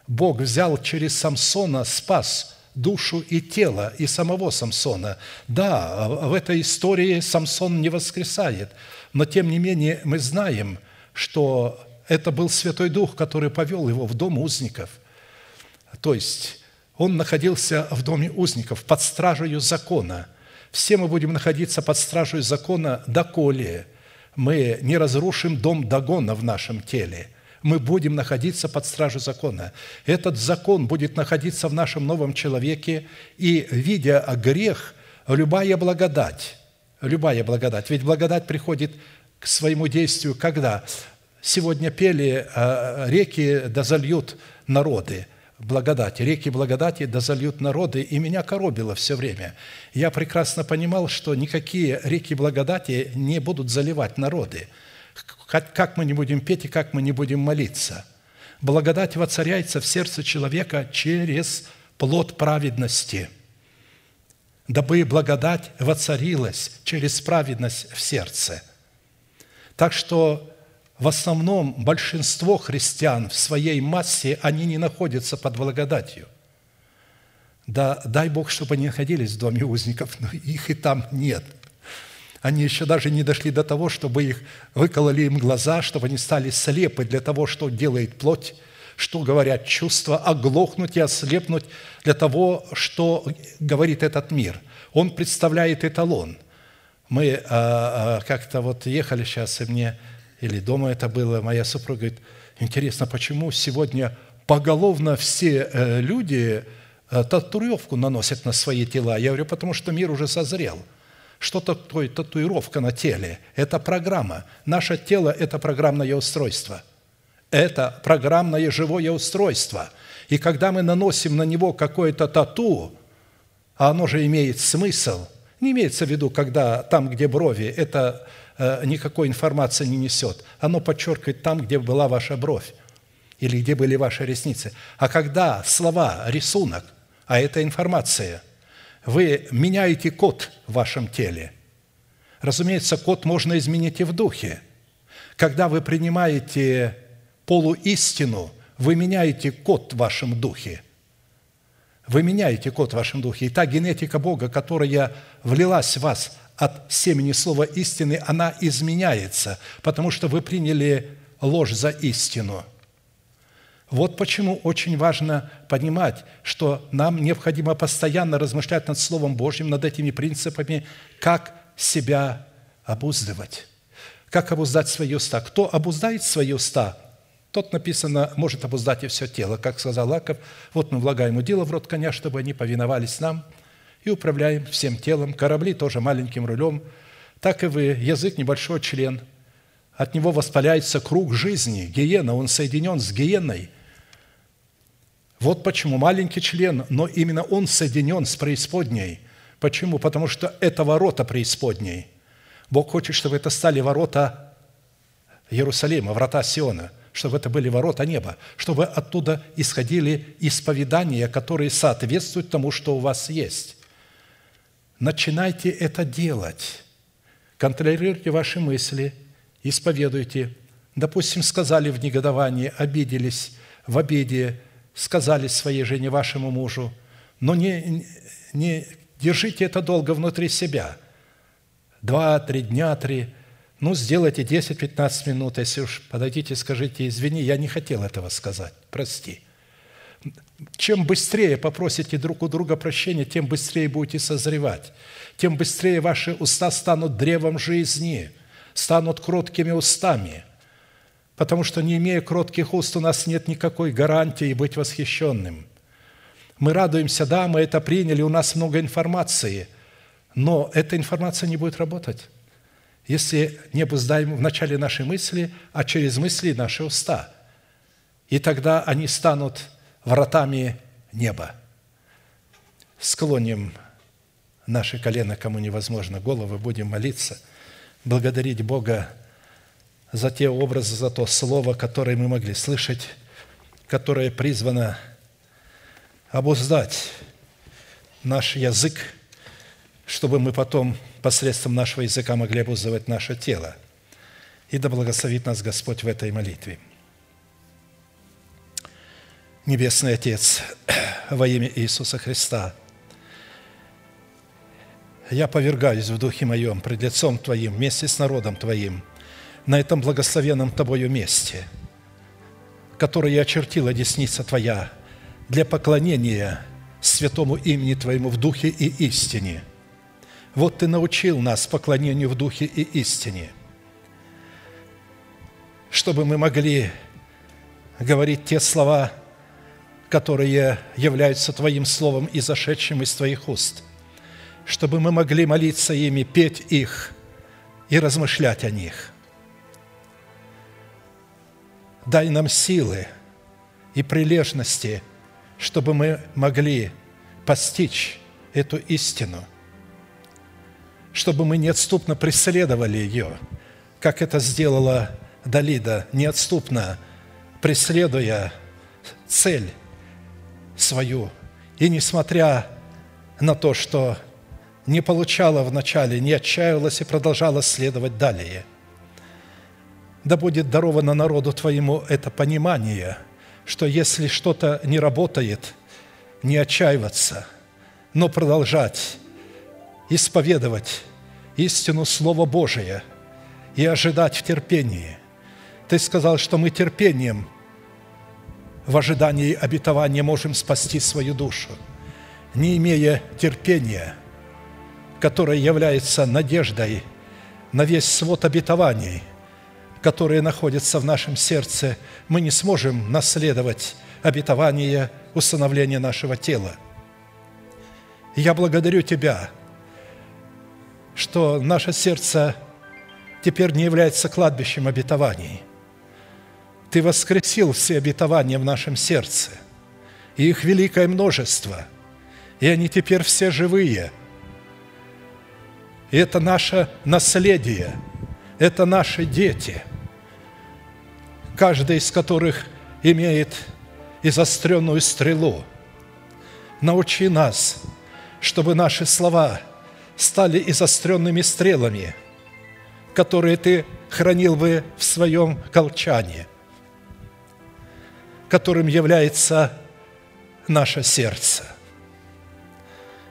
Бог взял через Самсона, спас душу и тело, и самого Самсона. Да, в этой истории Самсон не воскресает, но тем не менее мы знаем, что это был Святой Дух, который повел его в дом узников – то есть он находился в доме узников под стражей закона. Все мы будем находиться под стражей закона, доколе мы не разрушим дом Дагона в нашем теле. Мы будем находиться под стражей закона. Этот закон будет находиться в нашем новом человеке, и, видя грех, любая благодать, любая благодать, ведь благодать приходит к своему действию, когда сегодня пели «А, «Реки да зальют народы», благодати, реки благодати да зальют народы, и меня коробило все время. Я прекрасно понимал, что никакие реки благодати не будут заливать народы. Как мы не будем петь и как мы не будем молиться. Благодать воцаряется в сердце человека через плод праведности, дабы благодать воцарилась через праведность в сердце. Так что в основном большинство христиан в своей массе, они не находятся под благодатью. Да, дай Бог, чтобы они находились в доме узников, но их и там нет. Они еще даже не дошли до того, чтобы их выкололи им глаза, чтобы они стали слепы для того, что делает плоть, что говорят чувства, оглохнуть и ослепнуть для того, что говорит этот мир. Он представляет эталон. Мы а, а, как-то вот ехали сейчас, и мне или дома это было, моя супруга говорит, интересно, почему сегодня поголовно все э, люди э, татуировку наносят на свои тела? Я говорю, потому что мир уже созрел. Что такое татуировка на теле? Это программа. Наше тело – это программное устройство. Это программное живое устройство. И когда мы наносим на него какое-то тату, а оно же имеет смысл, не имеется в виду, когда там, где брови, это никакой информации не несет. Оно подчеркивает там, где была ваша бровь или где были ваши ресницы. А когда слова, рисунок, а это информация, вы меняете код в вашем теле. Разумеется, код можно изменить и в духе. Когда вы принимаете полуистину, вы меняете код в вашем духе. Вы меняете код в вашем духе. И та генетика Бога, которая влилась в вас, от семени слова истины, она изменяется, потому что вы приняли ложь за истину. Вот почему очень важно понимать, что нам необходимо постоянно размышлять над Словом Божьим, над этими принципами, как себя обуздывать, как обуздать свои уста. Кто обуздает свои уста, тот, написано, может обуздать и все тело. Как сказал Лаков, вот мы влагаем удила в рот коня, чтобы они повиновались нам, и управляем всем телом. Корабли тоже маленьким рулем. Так и вы, язык небольшой член. От него воспаляется круг жизни, гиена, он соединен с гиеной – вот почему маленький член, но именно он соединен с преисподней. Почему? Потому что это ворота преисподней. Бог хочет, чтобы это стали ворота Иерусалима, врата Сиона, чтобы это были ворота неба, чтобы оттуда исходили исповедания, которые соответствуют тому, что у вас есть. Начинайте это делать. Контролируйте ваши мысли, исповедуйте. Допустим, сказали в негодовании, обиделись в обиде, сказали своей жене, вашему мужу, но не, не держите это долго внутри себя. Два, три дня, три. Ну, сделайте 10-15 минут, если уж подойдите, скажите, извини, я не хотел этого сказать, прости. Чем быстрее попросите друг у друга прощения, тем быстрее будете созревать, тем быстрее ваши уста станут древом жизни, станут кроткими устами – потому что, не имея кротких уст, у нас нет никакой гарантии быть восхищенным. Мы радуемся, да, мы это приняли, у нас много информации, но эта информация не будет работать, если не обуздаем в начале нашей мысли, а через мысли наши уста. И тогда они станут вратами неба. Склоним наши колено, кому невозможно, головы, будем молиться, благодарить Бога за те образы, за то слово, которое мы могли слышать, которое призвано обуздать наш язык, чтобы мы потом посредством нашего языка могли обуздывать наше тело. И да благословит нас Господь в этой молитве. Небесный Отец, во имя Иисуса Христа, я повергаюсь в Духе Моем пред лицом Твоим вместе с народом Твоим – на этом благословенном Тобою месте, которое очертила десница Твоя для поклонения святому имени Твоему в Духе и истине. Вот Ты научил нас поклонению в Духе и истине, чтобы мы могли говорить те слова, которые являются Твоим Словом и зашедшим из Твоих уст, чтобы мы могли молиться ими, петь их и размышлять о них – дай нам силы и прилежности, чтобы мы могли постичь эту истину, чтобы мы неотступно преследовали ее, как это сделала Далида, неотступно преследуя цель свою. И несмотря на то, что не получала вначале, не отчаялась и продолжала следовать далее – да будет даровано народу Твоему это понимание, что если что-то не работает, не отчаиваться, но продолжать исповедовать истину Слова Божия и ожидать в терпении. Ты сказал, что мы терпением в ожидании обетования можем спасти свою душу. Не имея терпения, которое является надеждой на весь свод обетований – которые находятся в нашем сердце, мы не сможем наследовать обетование установления нашего тела. я благодарю Тебя, что наше сердце теперь не является кладбищем обетований. Ты воскресил все обетования в нашем сердце, и их великое множество, и они теперь все живые. И это наше наследие, это наши дети – каждый из которых имеет изостренную стрелу. Научи нас, чтобы наши слова стали изостренными стрелами, которые Ты хранил бы в своем колчане, которым является наше сердце.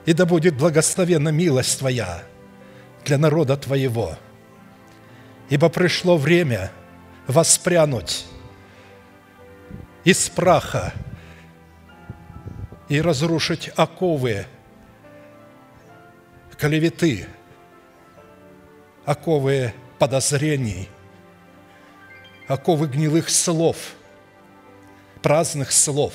И да будет благословена милость Твоя для народа Твоего, ибо пришло время – воспрянуть из праха и разрушить оковы клеветы, оковы подозрений, оковы гнилых слов, праздных слов.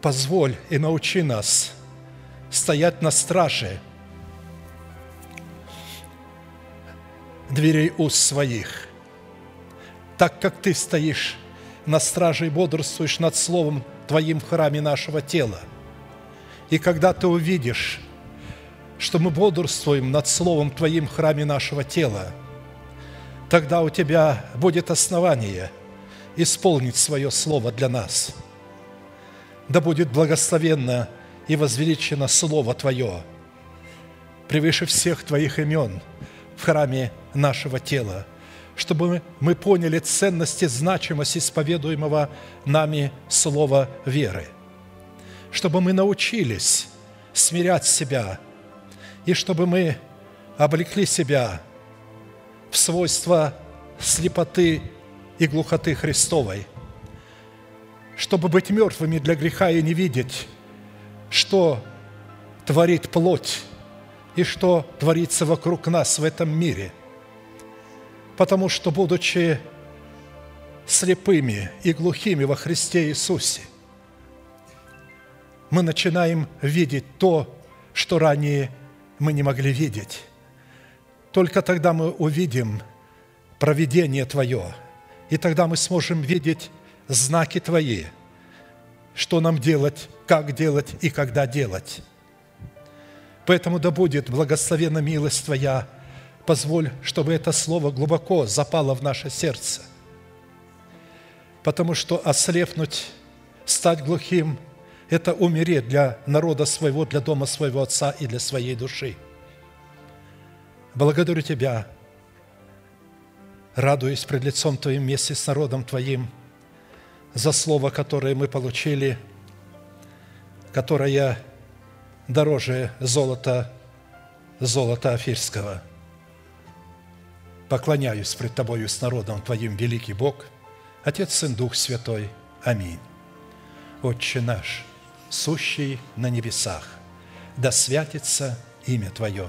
Позволь и научи нас стоять на страже дверей уст своих, так как Ты стоишь на страже и бодрствуешь над Словом Твоим в храме нашего тела. И когда Ты увидишь, что мы бодрствуем над Словом Твоим в храме нашего тела, тогда у Тебя будет основание исполнить свое Слово для нас. Да будет благословенно и возвеличено Слово Твое превыше всех Твоих имен в храме нашего тела, чтобы мы поняли ценность и значимость исповедуемого нами слова веры, чтобы мы научились смирять себя, и чтобы мы облекли себя свойства слепоты и глухоты Христовой, чтобы быть мертвыми для греха и не видеть, что творит плоть и что творится вокруг нас в этом мире – потому что, будучи слепыми и глухими во Христе Иисусе, мы начинаем видеть то, что ранее мы не могли видеть. Только тогда мы увидим провидение Твое, и тогда мы сможем видеть знаки Твои, что нам делать, как делать и когда делать. Поэтому да будет благословена милость Твоя Позволь, чтобы это слово глубоко запало в наше сердце. Потому что ослепнуть, стать глухим – это умереть для народа своего, для дома своего Отца и для своей души. Благодарю Тебя, радуюсь пред лицом Твоим вместе с народом Твоим за слово, которое мы получили, которое дороже золота, золота афирского – поклоняюсь пред Тобою с народом Твоим, великий Бог, Отец, Сын, Дух Святой. Аминь. Отче наш, сущий на небесах, да святится имя Твое,